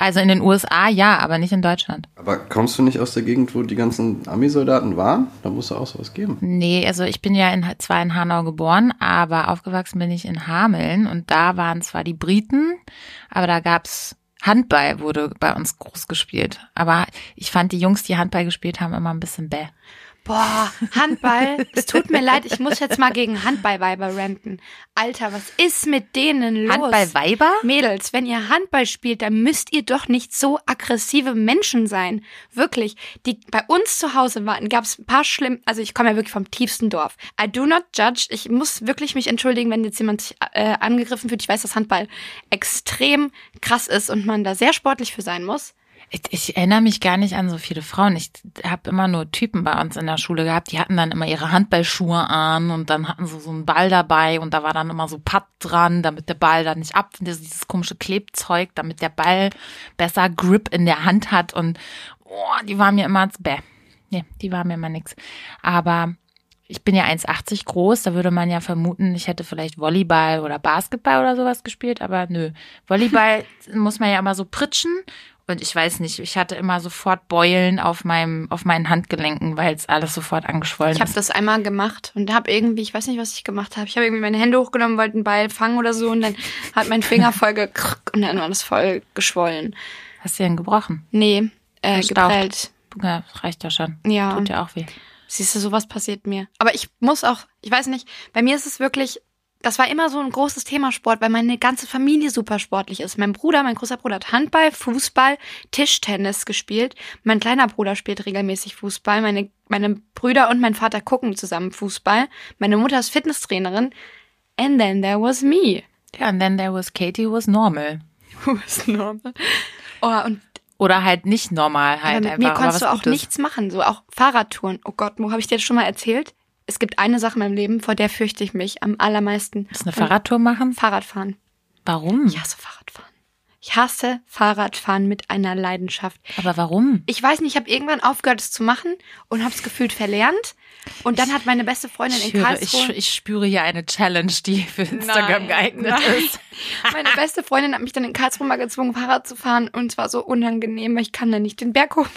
Also in den USA ja, aber nicht in Deutschland. Aber kommst du nicht aus der Gegend, wo die ganzen Army-Soldaten waren? Da muss es auch sowas geben. Nee, also ich bin ja in, zwar in Hanau geboren, aber aufgewachsen bin ich in Hameln und da waren zwar die Briten, aber da gab's Handball wurde bei uns groß gespielt. Aber ich fand die Jungs, die Handball gespielt haben, immer ein bisschen bäh. Boah, Handball. es tut mir leid, ich muss jetzt mal gegen Handballweiber ranten. Alter, was ist mit denen los? Handballweiber? Mädels, wenn ihr Handball spielt, dann müsst ihr doch nicht so aggressive Menschen sein. Wirklich. Die bei uns zu Hause waren, gab es ein paar schlimm, also ich komme ja wirklich vom tiefsten Dorf. I do not judge. Ich muss wirklich mich entschuldigen, wenn jetzt jemand sich äh, angegriffen fühlt. Ich weiß, dass Handball extrem krass ist und man da sehr sportlich für sein muss. Ich, ich erinnere mich gar nicht an so viele Frauen. Ich habe immer nur Typen bei uns in der Schule gehabt, die hatten dann immer ihre Handballschuhe an und dann hatten sie so einen Ball dabei und da war dann immer so Papp dran, damit der Ball dann nicht ab, dieses komische Klebzeug, damit der Ball besser Grip in der Hand hat und oh, die waren mir immer als bäh. Nee, die waren mir immer nix. Aber ich bin ja 1,80 groß, da würde man ja vermuten, ich hätte vielleicht Volleyball oder Basketball oder sowas gespielt, aber nö. Volleyball muss man ja immer so pritschen und ich weiß nicht, ich hatte immer sofort Beulen auf meinem, auf meinen Handgelenken, weil es alles sofort angeschwollen ich ist. Ich habe das einmal gemacht und habe irgendwie, ich weiß nicht, was ich gemacht habe. Ich habe irgendwie meine Hände hochgenommen, wollte einen Ball fangen oder so und dann hat mein Finger voll gekrrk und dann war das voll geschwollen. Hast du den gebrochen? Nee, äh, geprellt. Ja, reicht ja schon. Ja. Tut ja auch weh. Siehst du, sowas passiert mir. Aber ich muss auch, ich weiß nicht, bei mir ist es wirklich das war immer so ein großes Thema Sport, weil meine ganze Familie super sportlich ist. Mein Bruder, mein großer Bruder hat Handball, Fußball, Tischtennis gespielt. Mein kleiner Bruder spielt regelmäßig Fußball. Meine, meine Brüder und mein Vater gucken zusammen Fußball. Meine Mutter ist Fitnesstrainerin. And then there was me. Ja, and then there was Katie who was normal. Who was normal. Oh, und oder halt nicht normal halt mit einfach. Mir konntest du auch Gutes. nichts machen, so auch Fahrradtouren. Oh Gott, wo habe ich dir das schon mal erzählt? Es gibt eine Sache in meinem Leben, vor der fürchte ich mich am allermeisten. Ist eine Fahrradtour machen? Fahrradfahren. Warum? Ich hasse Fahrradfahren. Ich hasse Fahrradfahren mit einer Leidenschaft. Aber warum? Ich weiß nicht, ich habe irgendwann aufgehört, es zu machen und habe es gefühlt verlernt. Und dann hat meine beste Freundin ich in Karlsruhe... Ich, ich, spüre hier eine Challenge, die für Instagram nein, geeignet nein. ist. Meine beste Freundin hat mich dann in Karlsruhe mal gezwungen, Fahrrad zu fahren. Und es war so unangenehm, weil ich kann da nicht den Berg hoch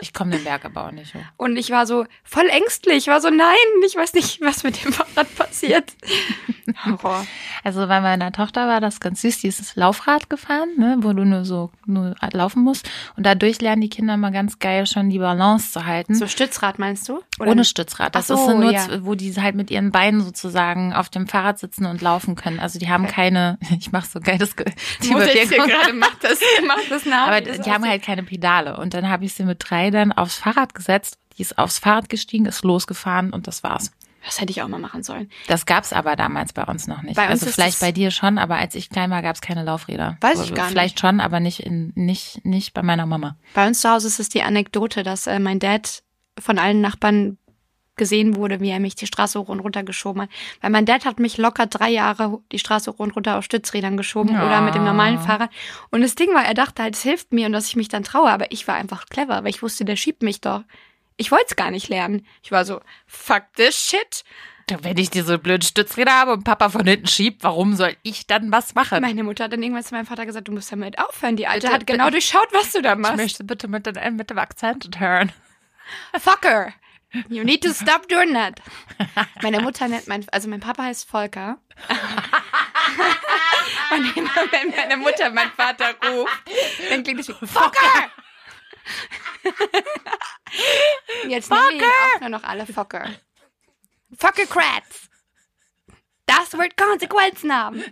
Ich komme den Berg aber auch nicht hoch. Und ich war so voll ängstlich. Ich war so, nein, ich weiß nicht, was mit dem Fahrrad passiert. Horror. Also bei meiner Tochter war das ganz süß, die ist Laufrad gefahren, ne, wo du nur so nur laufen musst. Und dadurch lernen die Kinder mal ganz geil schon die Balance zu halten. So Stützrad meinst du? Oder Ohne Stützrad. Das so, ist nur, ja. wo die halt mit ihren Beinen sozusagen auf dem Fahrrad sitzen und laufen können. Also die haben keine, ich mach so geiles die Mutter hier gerade macht das, macht das nach. Aber die haben halt keine Pedale. Und dann habe ich sie mit drei dann aufs Fahrrad gesetzt. Die ist aufs Fahrrad gestiegen, ist losgefahren und das war's. Das hätte ich auch mal machen sollen. Das gab's aber damals bei uns noch nicht. Bei also vielleicht bei dir schon, aber als ich klein war, gab's keine Laufräder. Weiß ich gar nicht. Vielleicht schon, aber nicht in nicht nicht bei meiner Mama. Bei uns zu Hause ist es die Anekdote, dass äh, mein Dad von allen Nachbarn gesehen wurde, wie er mich die Straße hoch und runter geschoben hat. Weil mein Dad hat mich locker drei Jahre die Straße hoch und runter auf Stützrädern geschoben ja. oder mit dem normalen Fahrrad. Und das Ding war, er dachte halt, es hilft mir und dass ich mich dann traue. Aber ich war einfach clever, weil ich wusste, der schiebt mich doch. Ich wollte es gar nicht lernen. Ich war so, fuck this shit. Wenn ich diese blöden Stützräder habe und Papa von hinten schiebt, warum soll ich dann was machen? Meine Mutter hat dann irgendwann zu meinem Vater gesagt, du musst damit aufhören. Die Alte bitte, hat genau bitte, durchschaut, was du da machst. Ich möchte bitte mit, dem, mit dem Akzent hören. Fucker. You need to stop doing that. Meine Mutter nennt mein, also mein Papa heißt Volker. und immer wenn meine Mutter meinen Vater ruft, dann klingt es wie Focker! Jetzt nennen wir ihn auch nur noch alle Focker. Fockerkrats! Das wird Konsequenzen haben.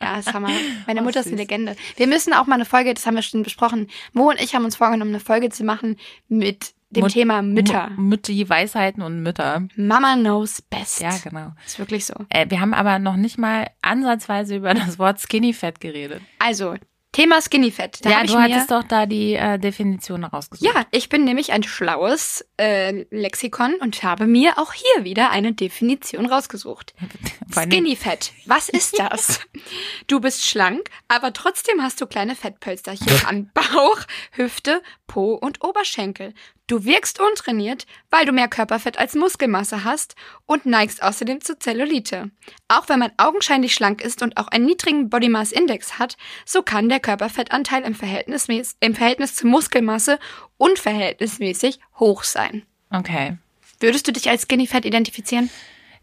Ja, das haben wir. Meine Mutter ist eine Legende. Wir müssen auch mal eine Folge, das haben wir schon besprochen. Mo und ich haben uns vorgenommen, eine Folge zu machen mit dem Mut, Thema Mütter. Mütti, Weisheiten und Mütter. Mama knows best. Ja, genau. Ist wirklich so. Äh, wir haben aber noch nicht mal ansatzweise über das Wort Skinny Fat geredet. Also, Thema Skinny Fat. Da ja, du hattest doch da die äh, Definition rausgesucht. Ja, ich bin nämlich ein schlaues äh, Lexikon und habe mir auch hier wieder eine Definition rausgesucht. Skinny Fat. Was ist das? du bist schlank, aber trotzdem hast du kleine Fettpölsterchen an Bauch, Hüfte, Po und Oberschenkel. Du wirkst untrainiert, weil du mehr Körperfett als Muskelmasse hast und neigst außerdem zu Zellulite. Auch wenn man augenscheinlich schlank ist und auch einen niedrigen Body Mass Index hat, so kann der Körperfettanteil im Verhältnis, im Verhältnis zur Muskelmasse unverhältnismäßig hoch sein. Okay. Würdest du dich als Skinny Fat identifizieren?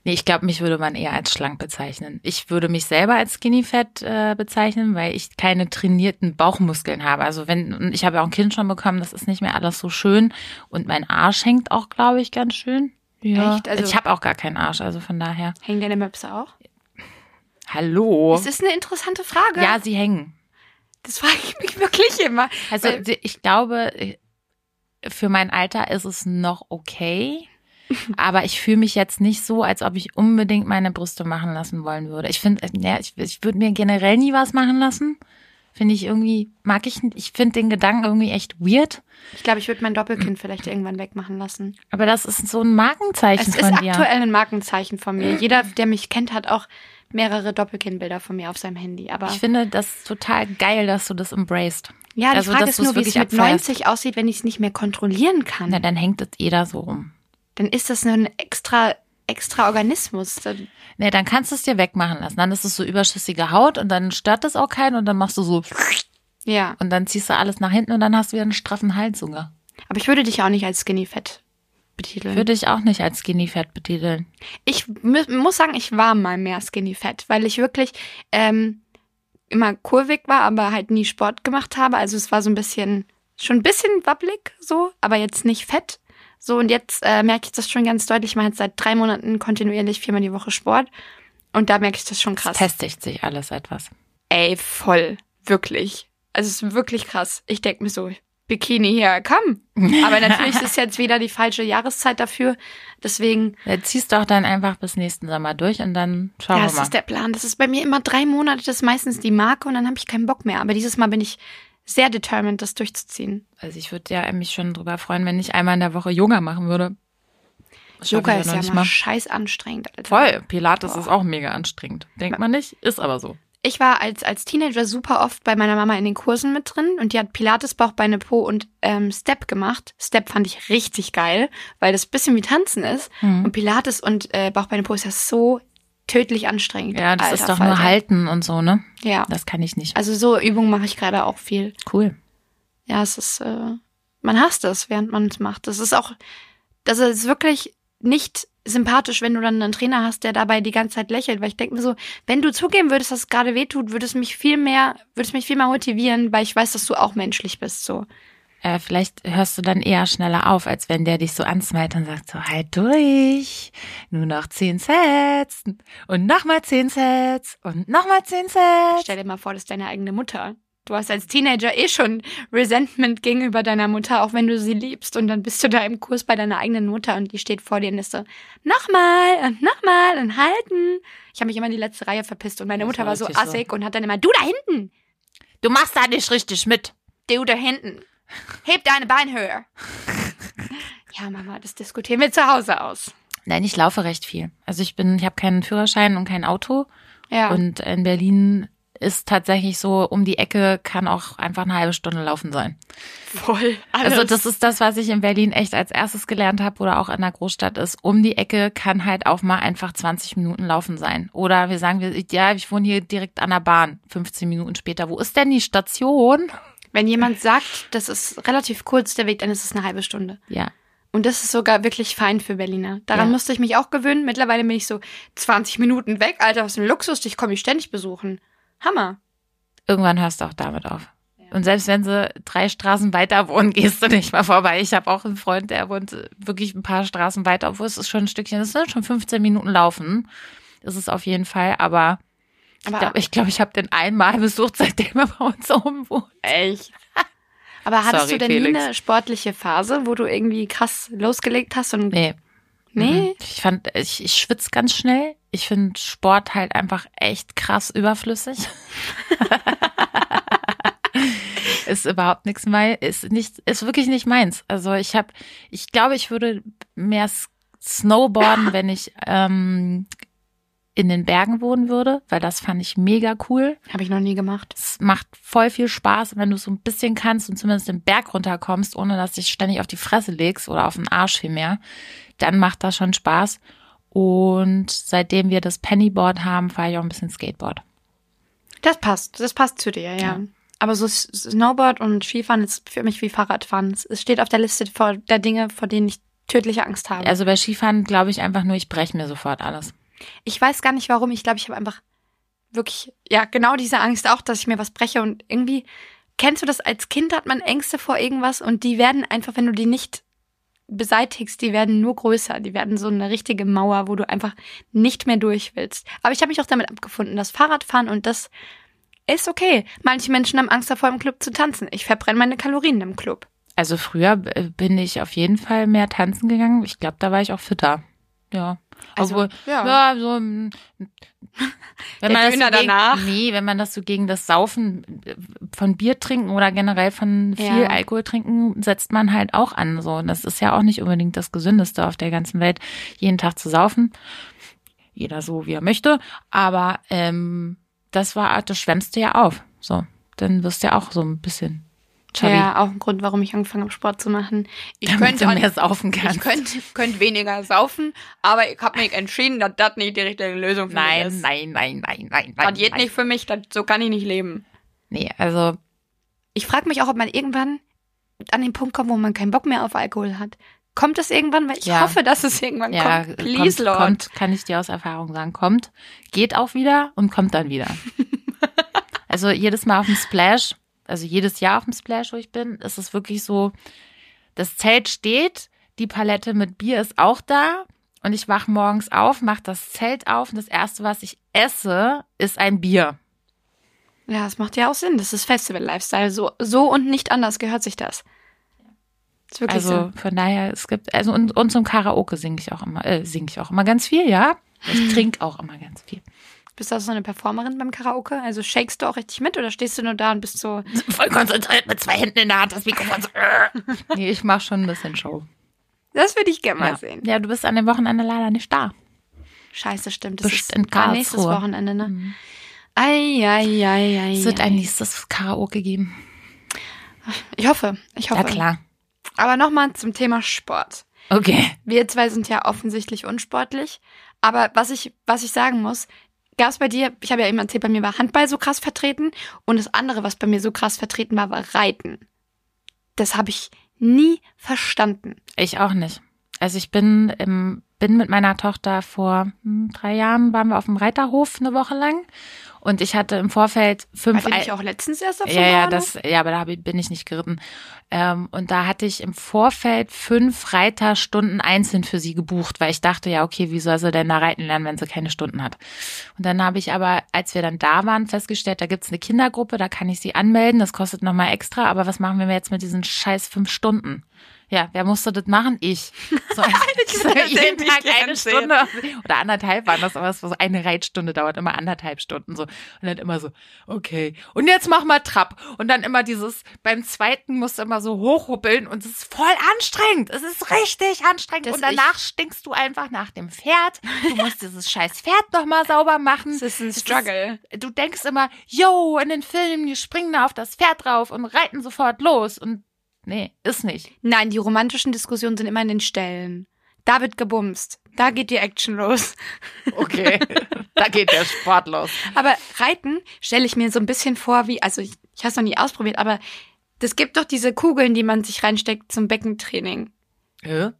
Nee, ich glaube, mich würde man eher als schlank bezeichnen. Ich würde mich selber als Skinny Fat äh, bezeichnen, weil ich keine trainierten Bauchmuskeln habe. Also wenn, ich habe ja auch ein Kind schon bekommen, das ist nicht mehr alles so schön. Und mein Arsch hängt auch, glaube ich, ganz schön. Ja. Echt? Also ich habe auch gar keinen Arsch, also von daher. Hängen deine Möpse auch? Hallo. Das ist eine interessante Frage. Ja, sie hängen. Das frage ich mich wirklich immer. Also ich glaube, für mein Alter ist es noch okay. Aber ich fühle mich jetzt nicht so, als ob ich unbedingt meine Brüste machen lassen wollen würde. Ich finde, ja, ich, ich würde mir generell nie was machen lassen. Finde ich irgendwie, mag ich nicht. Ich finde den Gedanken irgendwie echt weird. Ich glaube, ich würde mein Doppelkind vielleicht irgendwann wegmachen lassen. Aber das ist so ein Markenzeichen es von dir. Es ist aktuell ein Markenzeichen von mir. Jeder, der mich kennt, hat auch mehrere Doppelkindbilder von mir auf seinem Handy. Aber ich finde das total geil, dass du das embraced. Ja, die also, Frage ist nur, wie es mit abfährst. 90 aussieht, wenn ich es nicht mehr kontrollieren kann. Na, dann hängt es jeder so rum dann ist das ein extra, extra Organismus. Dann nee, dann kannst du es dir wegmachen lassen. Dann ist es so überschüssige Haut und dann stört das auch keinen und dann machst du so. Ja. Und dann ziehst du alles nach hinten und dann hast du wieder einen straffen Hals sogar. Aber ich würde dich auch nicht als Skinny Fat betiteln. Würde ich auch nicht als Skinny Fat betiteln. Ich muss sagen, ich war mal mehr Skinny Fat, weil ich wirklich ähm, immer kurvig war, aber halt nie Sport gemacht habe. Also es war so ein bisschen, schon ein bisschen wabbelig so, aber jetzt nicht fett. So, und jetzt äh, merke ich das schon ganz deutlich. Ich mache jetzt seit drei Monaten kontinuierlich viermal die Woche Sport. Und da merke ich das schon krass. Es festigt sich alles etwas. Ey, voll. Wirklich. Also es ist wirklich krass. Ich denke mir so, Bikini hier, komm. Aber natürlich ist jetzt wieder die falsche Jahreszeit dafür. Deswegen. Ja, ziehst doch dann einfach bis nächsten Sommer durch und dann schauen ja, wir mal. Ja, das ist der Plan. Das ist bei mir immer drei Monate, das ist meistens die Marke und dann habe ich keinen Bock mehr. Aber dieses Mal bin ich sehr determined, das durchzuziehen. Also ich würde ja mich schon drüber freuen, wenn ich einmal in der Woche Yoga machen würde. Yoga ist ja mal scheiß anstrengend. Alter. Voll, Pilates Boah. ist auch mega anstrengend. Denkt man nicht, ist aber so. Ich war als, als Teenager super oft bei meiner Mama in den Kursen mit drin und die hat Pilates, Bauch, Beine, Po und ähm, Step gemacht. Step fand ich richtig geil, weil das bisschen wie Tanzen ist. Mhm. Und Pilates und äh, Bauch, Beine, Po ist ja so tödlich anstrengend. Ja, das Alter, ist doch Falter. nur halten und so, ne? Ja. Das kann ich nicht. Also so Übungen mache ich gerade auch viel. Cool. Ja, es ist, äh, man hasst es, während man es macht. Das ist auch, das ist wirklich nicht sympathisch, wenn du dann einen Trainer hast, der dabei die ganze Zeit lächelt, weil ich denke mir so, wenn du zugeben würdest, dass es gerade wehtut, würde es mich viel mehr, würde es mich viel mehr motivieren, weil ich weiß, dass du auch menschlich bist, so äh, vielleicht hörst du dann eher schneller auf, als wenn der dich so ansmalt und sagt so, halt durch, nur noch zehn Sets und nochmal zehn Sets und nochmal zehn Sets. Stell dir mal vor, das ist deine eigene Mutter. Du hast als Teenager eh schon Resentment gegenüber deiner Mutter, auch wenn du sie liebst. Und dann bist du da im Kurs bei deiner eigenen Mutter und die steht vor dir und ist so, nochmal und nochmal und halten. Ich habe mich immer in die letzte Reihe verpisst und meine Mutter war, war so assig so. und hat dann immer, du da hinten. Du machst da nicht richtig mit. Du da hinten. Heb deine Beine höher. ja, Mama, das diskutieren wir zu Hause aus. Nein, ich laufe recht viel. Also ich bin, ich habe keinen Führerschein und kein Auto. Ja. Und in Berlin ist tatsächlich so, um die Ecke kann auch einfach eine halbe Stunde laufen sein. Voll. Alles. Also das ist das, was ich in Berlin echt als erstes gelernt habe oder auch in der Großstadt ist. Um die Ecke kann halt auch mal einfach 20 Minuten laufen sein. Oder wir sagen, wir, ja, ich wohne hier direkt an der Bahn. 15 Minuten später. Wo ist denn die Station? Wenn jemand sagt, das ist relativ kurz der Weg, dann ist es eine halbe Stunde. Ja. Und das ist sogar wirklich fein für Berliner. Daran ja. musste ich mich auch gewöhnen. Mittlerweile bin ich so 20 Minuten weg. Alter, was ein Luxus, dich komme ich ständig besuchen. Hammer. Irgendwann hörst du auch damit auf. Und selbst wenn sie drei Straßen weiter wohnen, gehst du nicht mal vorbei. Ich habe auch einen Freund, der wohnt wirklich ein paar Straßen weiter, obwohl es ist schon ein Stückchen, das sind schon 15 Minuten laufen. Das ist auf jeden Fall, aber aber ich glaube, ich, glaub, ich habe den einmal besucht, seitdem er bei uns oben wohnt. Echt? Aber hattest Sorry, du denn Felix. nie eine sportliche Phase, wo du irgendwie krass losgelegt hast? Und nee. Nee? Mhm. Ich fand, ich, ich schwitze ganz schnell. Ich finde Sport halt einfach echt krass überflüssig. ist überhaupt nichts mein, ist nicht, ist wirklich nicht meins. Also ich habe, ich glaube, ich würde mehr Snowboarden, wenn ich ähm, in den Bergen wohnen würde, weil das fand ich mega cool. Habe ich noch nie gemacht. Es macht voll viel Spaß, wenn du so ein bisschen kannst und zumindest den Berg runterkommst, ohne dass dich ständig auf die Fresse legst oder auf den Arsch vielmehr. Dann macht das schon Spaß. Und seitdem wir das Pennyboard haben, fahre ich auch ein bisschen Skateboard. Das passt, das passt zu dir, ja. ja. Aber so Snowboard und Skifahren ist für mich wie Fahrradfahren. Es steht auf der Liste der Dinge, vor denen ich tödliche Angst habe. Also bei Skifahren glaube ich einfach nur, ich breche mir sofort alles. Ich weiß gar nicht warum. Ich glaube, ich habe einfach wirklich, ja, genau diese Angst auch, dass ich mir was breche. Und irgendwie, kennst du das, als Kind hat man Ängste vor irgendwas und die werden einfach, wenn du die nicht beseitigst, die werden nur größer. Die werden so eine richtige Mauer, wo du einfach nicht mehr durch willst. Aber ich habe mich auch damit abgefunden, dass Fahrradfahren und das ist okay. Manche Menschen haben Angst davor, im Club zu tanzen. Ich verbrenne meine Kalorien im Club. Also früher bin ich auf jeden Fall mehr tanzen gegangen. Ich glaube, da war ich auch fitter. Ja. Also, Obwohl, ja. ja, so, wenn man das so gegen, danach. Nee, wenn man das so gegen das Saufen von Bier trinken oder generell von viel ja. Alkohol trinken, setzt man halt auch an. So, das ist ja auch nicht unbedingt das Gesündeste auf der ganzen Welt, jeden Tag zu saufen. Jeder so, wie er möchte. Aber ähm, das war, das schwemmst du ja auf. So, dann wirst du ja auch so ein bisschen Chubby. Ja, auch ein Grund, warum ich angefangen habe, Sport zu machen. Ich Damit könnte du mehr saufen kannst. Ich könnte, könnte weniger saufen, aber ich habe mich entschieden, dass das nicht die richtige Lösung für nein, mich ist. Nein, nein, nein, nein, nein. Das geht nein. nicht für mich, das, so kann ich nicht leben. Nee, also. Ich frage mich auch, ob man irgendwann an den Punkt kommt, wo man keinen Bock mehr auf Alkohol hat. Kommt es irgendwann? Weil ich ja. hoffe, dass es irgendwann ja, kommt. Please, kommt, Lord. Kommt, kann ich dir aus Erfahrung sagen. Kommt, geht auch wieder und kommt dann wieder. also jedes Mal auf dem Splash also jedes Jahr auf dem Splash, wo ich bin, ist es wirklich so, das Zelt steht, die Palette mit Bier ist auch da und ich wach morgens auf, mach das Zelt auf und das erste, was ich esse, ist ein Bier. Ja, das macht ja auch Sinn. Das ist Festival-Lifestyle. So, so und nicht anders gehört sich das. das also so. von daher, es gibt, also und, und zum Karaoke singe ich auch immer, äh, singe ich auch immer ganz viel, ja. Ich trinke auch immer ganz viel. Bist du auch so eine Performerin beim Karaoke? Also shakest du auch richtig mit oder stehst du nur da und bist so. Voll konzentriert mit zwei Händen in der Hand, das Mikrofon so. Äh. nee, ich mach schon ein bisschen Show. Das würde ich gerne mal ja. sehen. Ja, du bist an dem Wochenende leider nicht da. Scheiße, stimmt. Das Bist ist in Karlsruhe. nächstes Wochenende, ne? Mhm. Ei, ei, ei, ei, es wird ein nächstes Karaoke geben. Ich hoffe, ich hoffe. Ja, klar. Aber nochmal zum Thema Sport. Okay. Wir zwei sind ja offensichtlich unsportlich. Aber was ich, was ich sagen muss, gab es bei dir, ich habe ja eben erzählt, bei mir war Handball so krass vertreten und das andere, was bei mir so krass vertreten war, war Reiten. Das habe ich nie verstanden. Ich auch nicht. Also ich bin im, bin mit meiner Tochter vor hm, drei Jahren waren wir auf dem Reiterhof eine Woche lang und ich hatte im Vorfeld fünf. War ich auch letztens erst auf Ja, ja, das, ja, aber da bin ich nicht geritten. Ähm, und da hatte ich im Vorfeld fünf Reiterstunden einzeln für sie gebucht, weil ich dachte, ja, okay, wie soll sie denn da reiten lernen, wenn sie keine Stunden hat? Und dann habe ich aber, als wir dann da waren, festgestellt, da gibt's eine Kindergruppe, da kann ich sie anmelden, das kostet nochmal extra, aber was machen wir jetzt mit diesen scheiß fünf Stunden? Ja, wer musste das machen? Ich. So, ich jeden Tag eine Stunde oder anderthalb waren das, aber so eine Reitstunde dauert immer anderthalb Stunden so. Und dann immer so, okay. Und jetzt mach mal Trab. Und dann immer dieses, beim zweiten musst du immer so hochhuppeln und es ist voll anstrengend. Es ist richtig anstrengend. Das und danach stinkst du einfach nach dem Pferd. Du musst dieses scheiß Pferd nochmal sauber machen. Das ist ein Struggle. Ist, du denkst immer, yo, in den Filmen, die springen da auf das Pferd drauf und reiten sofort los. Und Nee, ist nicht. Nein, die romantischen Diskussionen sind immer in den Ställen. Da wird gebumst. Da geht die Action los. Okay, da geht der Sport los. Aber Reiten stelle ich mir so ein bisschen vor wie, also ich, ich habe es noch nie ausprobiert, aber das gibt doch diese Kugeln, die man sich reinsteckt zum Beckentraining. Hä?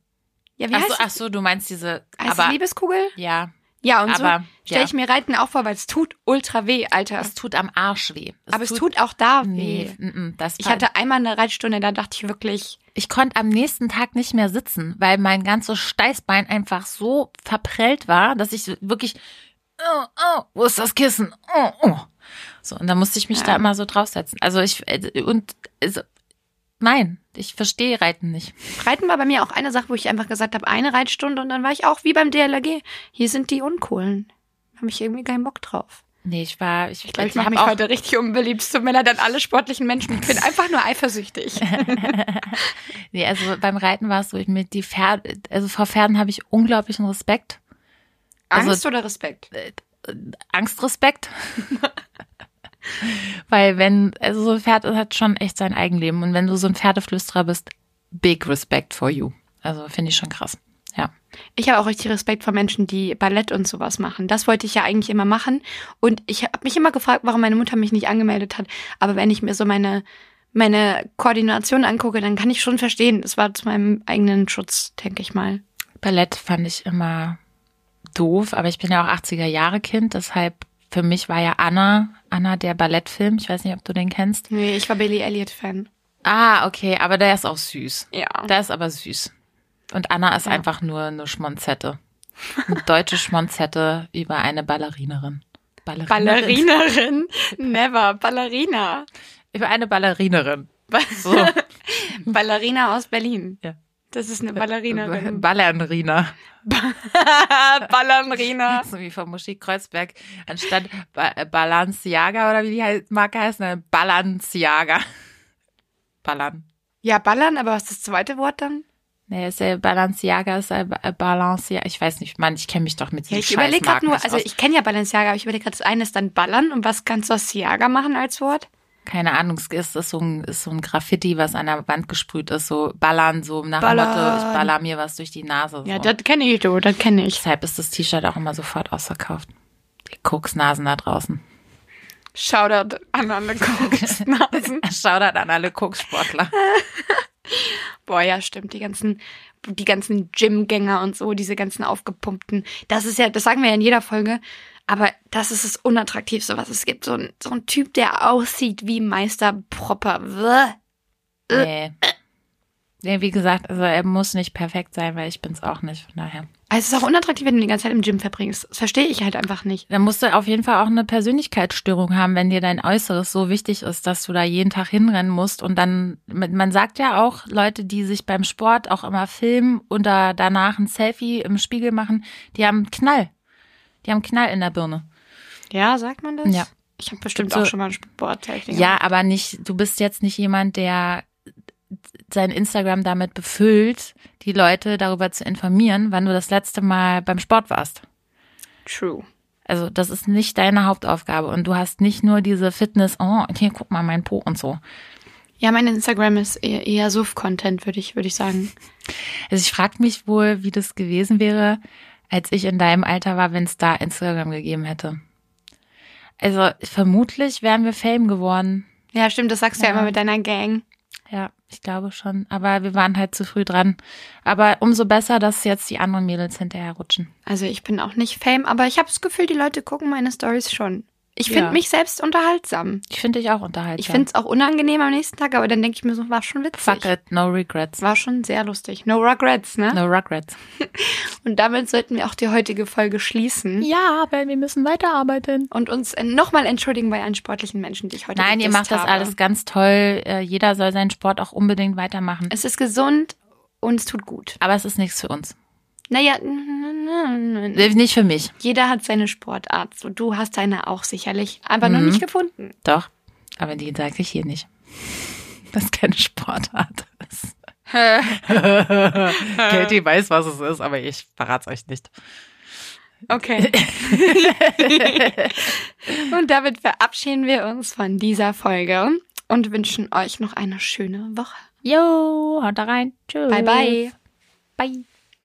Ja, wie ach heißt so, Ach so, du meinst diese. Heißt aber, Liebeskugel? Ja. Ja, und aber, so stelle ich mir Reiten auch vor, weil es tut ultra weh, Alter. Es tut am Arsch weh. Es aber tut, es tut auch da weh. Nee, n -n, das ich hatte einmal eine Reitstunde, da dachte ich wirklich. Ich konnte am nächsten Tag nicht mehr sitzen, weil mein ganzes Steißbein einfach so verprellt war, dass ich wirklich, oh, oh, wo ist das Kissen? Oh, oh. So, und da musste ich mich ja. da immer so draufsetzen. Also ich, äh, und, also, Nein, ich verstehe Reiten nicht. Reiten war bei mir auch eine Sache, wo ich einfach gesagt habe, eine Reitstunde und dann war ich auch wie beim DLRG. Hier sind die Unkohlen. Habe ich irgendwie keinen Bock drauf. Nee, ich war, ich, ich glaube, ich, mache mich heute richtig unbeliebt. Es tut mir leid an alle sportlichen Menschen. Ich bin einfach nur eifersüchtig. nee, also beem Reiten war es so, ich mit die Pferde, also vor Pferden habe ich unglaublichen Respekt. Angst also, oder Respekt? Äh, Angst, Respekt. Weil wenn, also so ein Pferd hat schon echt sein Eigenleben. Und wenn du so ein Pferdeflüsterer bist, big respect for you. Also finde ich schon krass. Ja. Ich habe auch richtig Respekt vor Menschen, die Ballett und sowas machen. Das wollte ich ja eigentlich immer machen. Und ich habe mich immer gefragt, warum meine Mutter mich nicht angemeldet hat. Aber wenn ich mir so meine, meine Koordination angucke, dann kann ich schon verstehen. Es war zu meinem eigenen Schutz, denke ich mal. Ballett fand ich immer doof, aber ich bin ja auch 80er Jahre Kind, deshalb für mich war ja Anna, Anna der Ballettfilm. Ich weiß nicht, ob du den kennst. Nee, ich war Billy Elliot Fan. Ah, okay, aber der ist auch süß. Ja. Der ist aber süß. Und Anna ist ja. einfach nur eine Schmonzette. Eine deutsche Schmonzette über eine Ballerinerin. Ballerinerin. Ballerinerin? Never. Ballerina. Über eine Ballerinerin. So. Ballerina aus Berlin. Ja. Das ist eine Ballerinerin. Ballerina. Ballerina. So wie von Musik Kreuzberg. Anstatt ba Balenciaga oder wie die Marke heißt, eine Balenciaga. Ballern. Ja, ballern, aber was ist das zweite Wort dann? Nee, ist ja Balenciaga, ist ja Balenciaga. Ich weiß nicht, Mann, ich kenne mich doch mit diesen ja, Ich überlege gerade nur, also ich kenne ja Balenciaga, aber ich überlege gerade, das eine ist dann ballern und was kannst du aus Siaga machen als Wort? Keine Ahnung, es ist so ein, ist so ein Graffiti, was an der Wand gesprüht ist, so ballern, so nach dem Motto, ich baller mir was durch die Nase. So. Ja, das kenne ich, du, das kenne ich. Deshalb ist das T-Shirt auch immer sofort ausverkauft. Die Koksnasen da draußen. Shoutout an alle Koksnasen. Shoutout an alle Kokssportler. Boah, ja, stimmt. Die ganzen, die ganzen Gymgänger und so, diese ganzen aufgepumpten. Das ist ja, das sagen wir ja in jeder Folge. Aber das ist das Unattraktivste, was es gibt. So ein, so ein Typ, der aussieht wie Meister Propper. Nee. Nee, wie gesagt, also er muss nicht perfekt sein, weil ich bin's auch nicht, von daher. Also es ist auch unattraktiv, wenn du die ganze Zeit im Gym verbringst. Das verstehe ich halt einfach nicht. Dann musst du auf jeden Fall auch eine Persönlichkeitsstörung haben, wenn dir dein Äußeres so wichtig ist, dass du da jeden Tag hinrennen musst. Und dann, man sagt ja auch, Leute, die sich beim Sport auch immer filmen und da danach ein Selfie im Spiegel machen, die haben Knall. Die haben Knall in der Birne. Ja, sagt man das? Ja. Ich habe bestimmt so, auch schon mal einen Sporttechniker. Ja, aber nicht, du bist jetzt nicht jemand, der sein Instagram damit befüllt, die Leute darüber zu informieren, wann du das letzte Mal beim Sport warst. True. Also das ist nicht deine Hauptaufgabe und du hast nicht nur diese Fitness, oh, hier guck mal mein Po und so. Ja, mein Instagram ist eher, eher Suff-Content, würde ich, würde ich sagen. Also ich frage mich wohl, wie das gewesen wäre, als ich in deinem Alter war, wenn es da Instagram gegeben hätte. Also vermutlich wären wir Fame geworden. Ja, stimmt, das sagst ja. du ja immer mit deiner Gang. Ja, ich glaube schon. Aber wir waren halt zu früh dran. Aber umso besser, dass jetzt die anderen Mädels hinterher rutschen. Also ich bin auch nicht Fame, aber ich habe das Gefühl, die Leute gucken meine Stories schon. Ich finde ja. mich selbst unterhaltsam. Ich finde dich auch unterhaltsam. Ich finde es auch unangenehm am nächsten Tag, aber dann denke ich mir so, war schon witzig. Fuck it, no regrets. War schon sehr lustig. No regrets, ne? No regrets. Und damit sollten wir auch die heutige Folge schließen. Ja, weil wir müssen weiterarbeiten. Und uns nochmal entschuldigen bei allen sportlichen Menschen, die ich heute Nein, ihr macht das alles ganz toll. Äh, jeder soll seinen Sport auch unbedingt weitermachen. Es ist gesund und es tut gut. Aber es ist nichts für uns. Naja, nicht für mich. Jeder hat seine Sportart. So, du hast deine auch sicherlich, aber mhm. noch nicht gefunden. Doch, aber die sage ich hier nicht. Das ist keine Sportart ist. Katie weiß, was es ist, aber ich verrate es euch nicht. Okay. und damit verabschieden wir uns von dieser Folge und wünschen euch noch eine schöne Woche. Jo, haut da rein. Tschüss. Bye, bye. Bye.